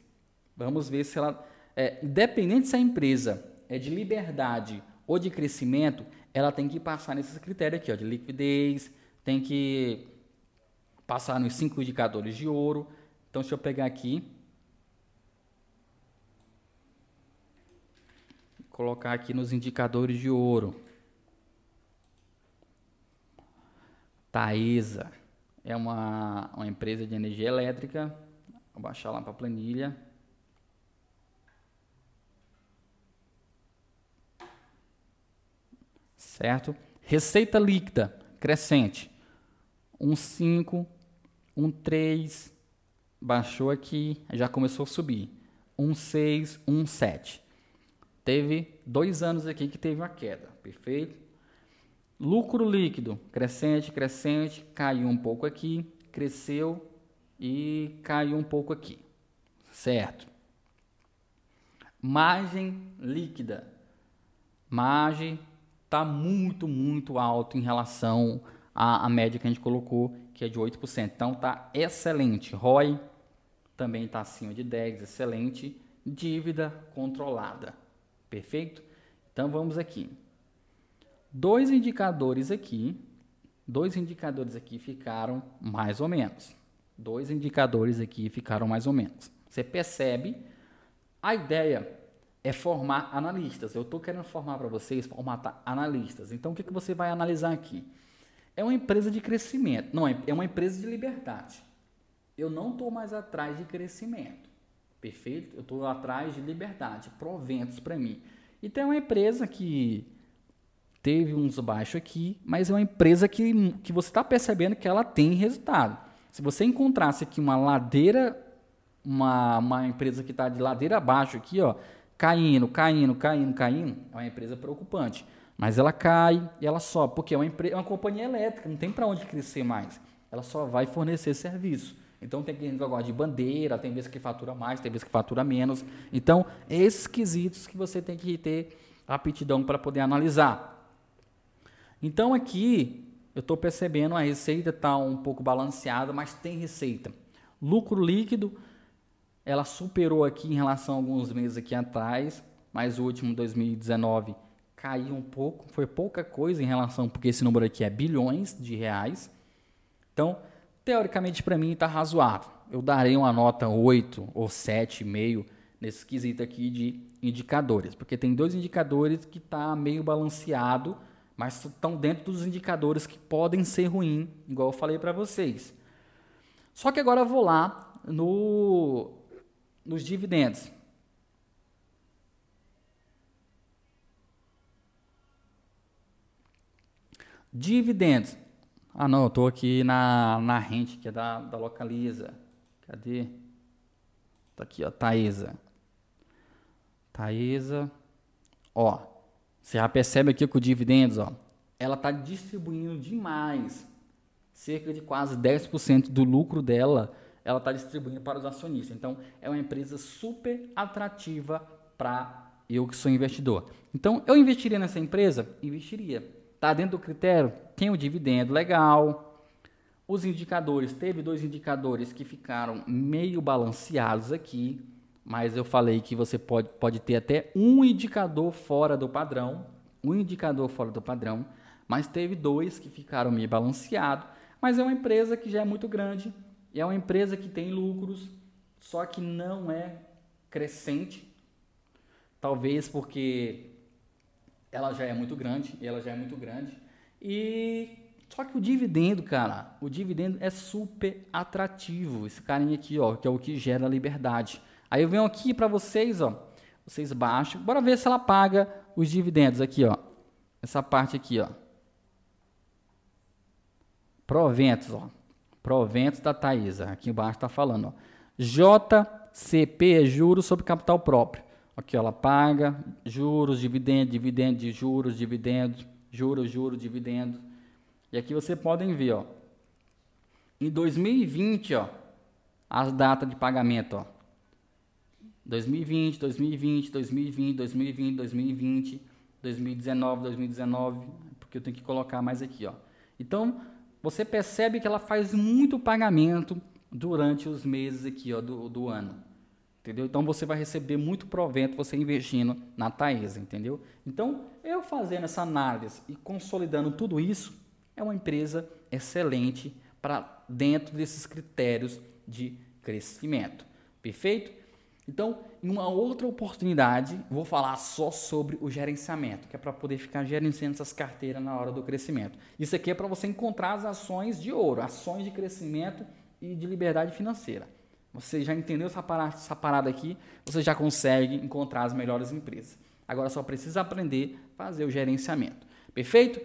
Vamos ver se ela. É, independente se a empresa é de liberdade ou de crescimento, ela tem que passar nesses critérios aqui, ó, de liquidez, tem que passar nos cinco indicadores de ouro. Então, deixa eu pegar aqui. Colocar aqui nos indicadores de ouro. Taesa é uma, uma empresa de energia elétrica. Vou baixar lá para a planilha. Certo? Receita líquida crescente. 1,5, 1,3, baixou aqui, já começou a subir. 1,6, 1,7. Teve dois anos aqui que teve uma queda, perfeito? Lucro líquido, crescente, crescente, caiu um pouco aqui, cresceu e caiu um pouco aqui, certo? Margem líquida. Margem está muito, muito alto em relação à, à, média que a gente colocou, que é de 8%. Então está excelente. ROI também está acima de 10%, excelente. Dívida controlada. Perfeito? Então vamos aqui. Dois indicadores aqui, dois indicadores aqui ficaram mais ou menos. Dois indicadores aqui ficaram mais ou menos. Você percebe a ideia é formar analistas. Eu estou querendo formar para vocês, formatar analistas. Então, o que, que você vai analisar aqui? É uma empresa de crescimento. Não, é uma empresa de liberdade. Eu não estou mais atrás de crescimento. Perfeito? Eu estou atrás de liberdade, proventos para mim. Então, é uma empresa que teve uns baixos aqui, mas é uma empresa que, que você está percebendo que ela tem resultado. Se você encontrasse aqui uma ladeira uma, uma empresa que está de ladeira abaixo aqui, ó, caindo, caindo, caindo, caindo, é uma empresa preocupante. Mas ela cai e ela sobe, porque é uma, é uma companhia elétrica, não tem para onde crescer mais. Ela só vai fornecer serviço. Então tem que negócio de bandeira, tem vezes que fatura mais, tem vezes que fatura menos. Então, esses quesitos que você tem que ter aptidão para poder analisar. Então aqui eu estou percebendo a receita está um pouco balanceada, mas tem receita. Lucro líquido ela superou aqui em relação a alguns meses aqui atrás, mas o último 2019 caiu um pouco, foi pouca coisa em relação, porque esse número aqui é bilhões de reais. Então, teoricamente para mim está razoável. Eu darei uma nota 8 ou 7,5 nesse quesito aqui de indicadores, porque tem dois indicadores que está meio balanceado, mas estão dentro dos indicadores que podem ser ruins, igual eu falei para vocês. Só que agora eu vou lá no nos dividendos. Dividendos. Ah, não, eu estou aqui na, na rente, que é da, da Localiza. Cadê? Tá aqui, ó, Taesa. Taesa. Ó, você já percebe aqui o dividendos, ó, ela está distribuindo demais. Cerca de quase 10% do lucro dela ela está distribuindo para os acionistas. Então, é uma empresa super atrativa para eu que sou investidor. Então, eu investiria nessa empresa? Investiria. Está dentro do critério? Tem o dividendo legal. Os indicadores, teve dois indicadores que ficaram meio balanceados aqui, mas eu falei que você pode, pode ter até um indicador fora do padrão, um indicador fora do padrão, mas teve dois que ficaram meio balanceados, mas é uma empresa que já é muito grande, é uma empresa que tem lucros, só que não é crescente. Talvez porque ela já é muito grande, ela já é muito grande. E só que o dividendo, cara, o dividendo é super atrativo. Esse carinha aqui, ó, que é o que gera liberdade. Aí eu venho aqui para vocês, ó, vocês baixam. Bora ver se ela paga os dividendos aqui, ó. Essa parte aqui, ó. Proventos, ó. Proventos da Taísa. Aqui embaixo está falando. Ó. JCP é juros sobre capital próprio. Aqui ela paga juros, dividendos, dividendos de juros, dividendos, juros, juros, dividendos. E aqui vocês podem ver, ó. Em 2020, ó, as datas de pagamento, ó. 2020, 2020, 2020, 2020, 2020, 2019, 2019, porque eu tenho que colocar mais aqui, ó. Então, você percebe que ela faz muito pagamento durante os meses aqui ó, do, do ano. Entendeu? Então você vai receber muito provento você investindo na Taesa, entendeu? Então, eu fazendo essa análise e consolidando tudo isso, é uma empresa excelente para dentro desses critérios de crescimento. Perfeito? Então, em uma outra oportunidade, vou falar só sobre o gerenciamento, que é para poder ficar gerenciando essas carteiras na hora do crescimento. Isso aqui é para você encontrar as ações de ouro, ações de crescimento e de liberdade financeira. Você já entendeu essa parada, essa parada aqui, você já consegue encontrar as melhores empresas. Agora só precisa aprender a fazer o gerenciamento. Perfeito?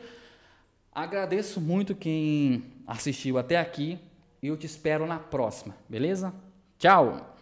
Agradeço muito quem assistiu até aqui e eu te espero na próxima, beleza? Tchau!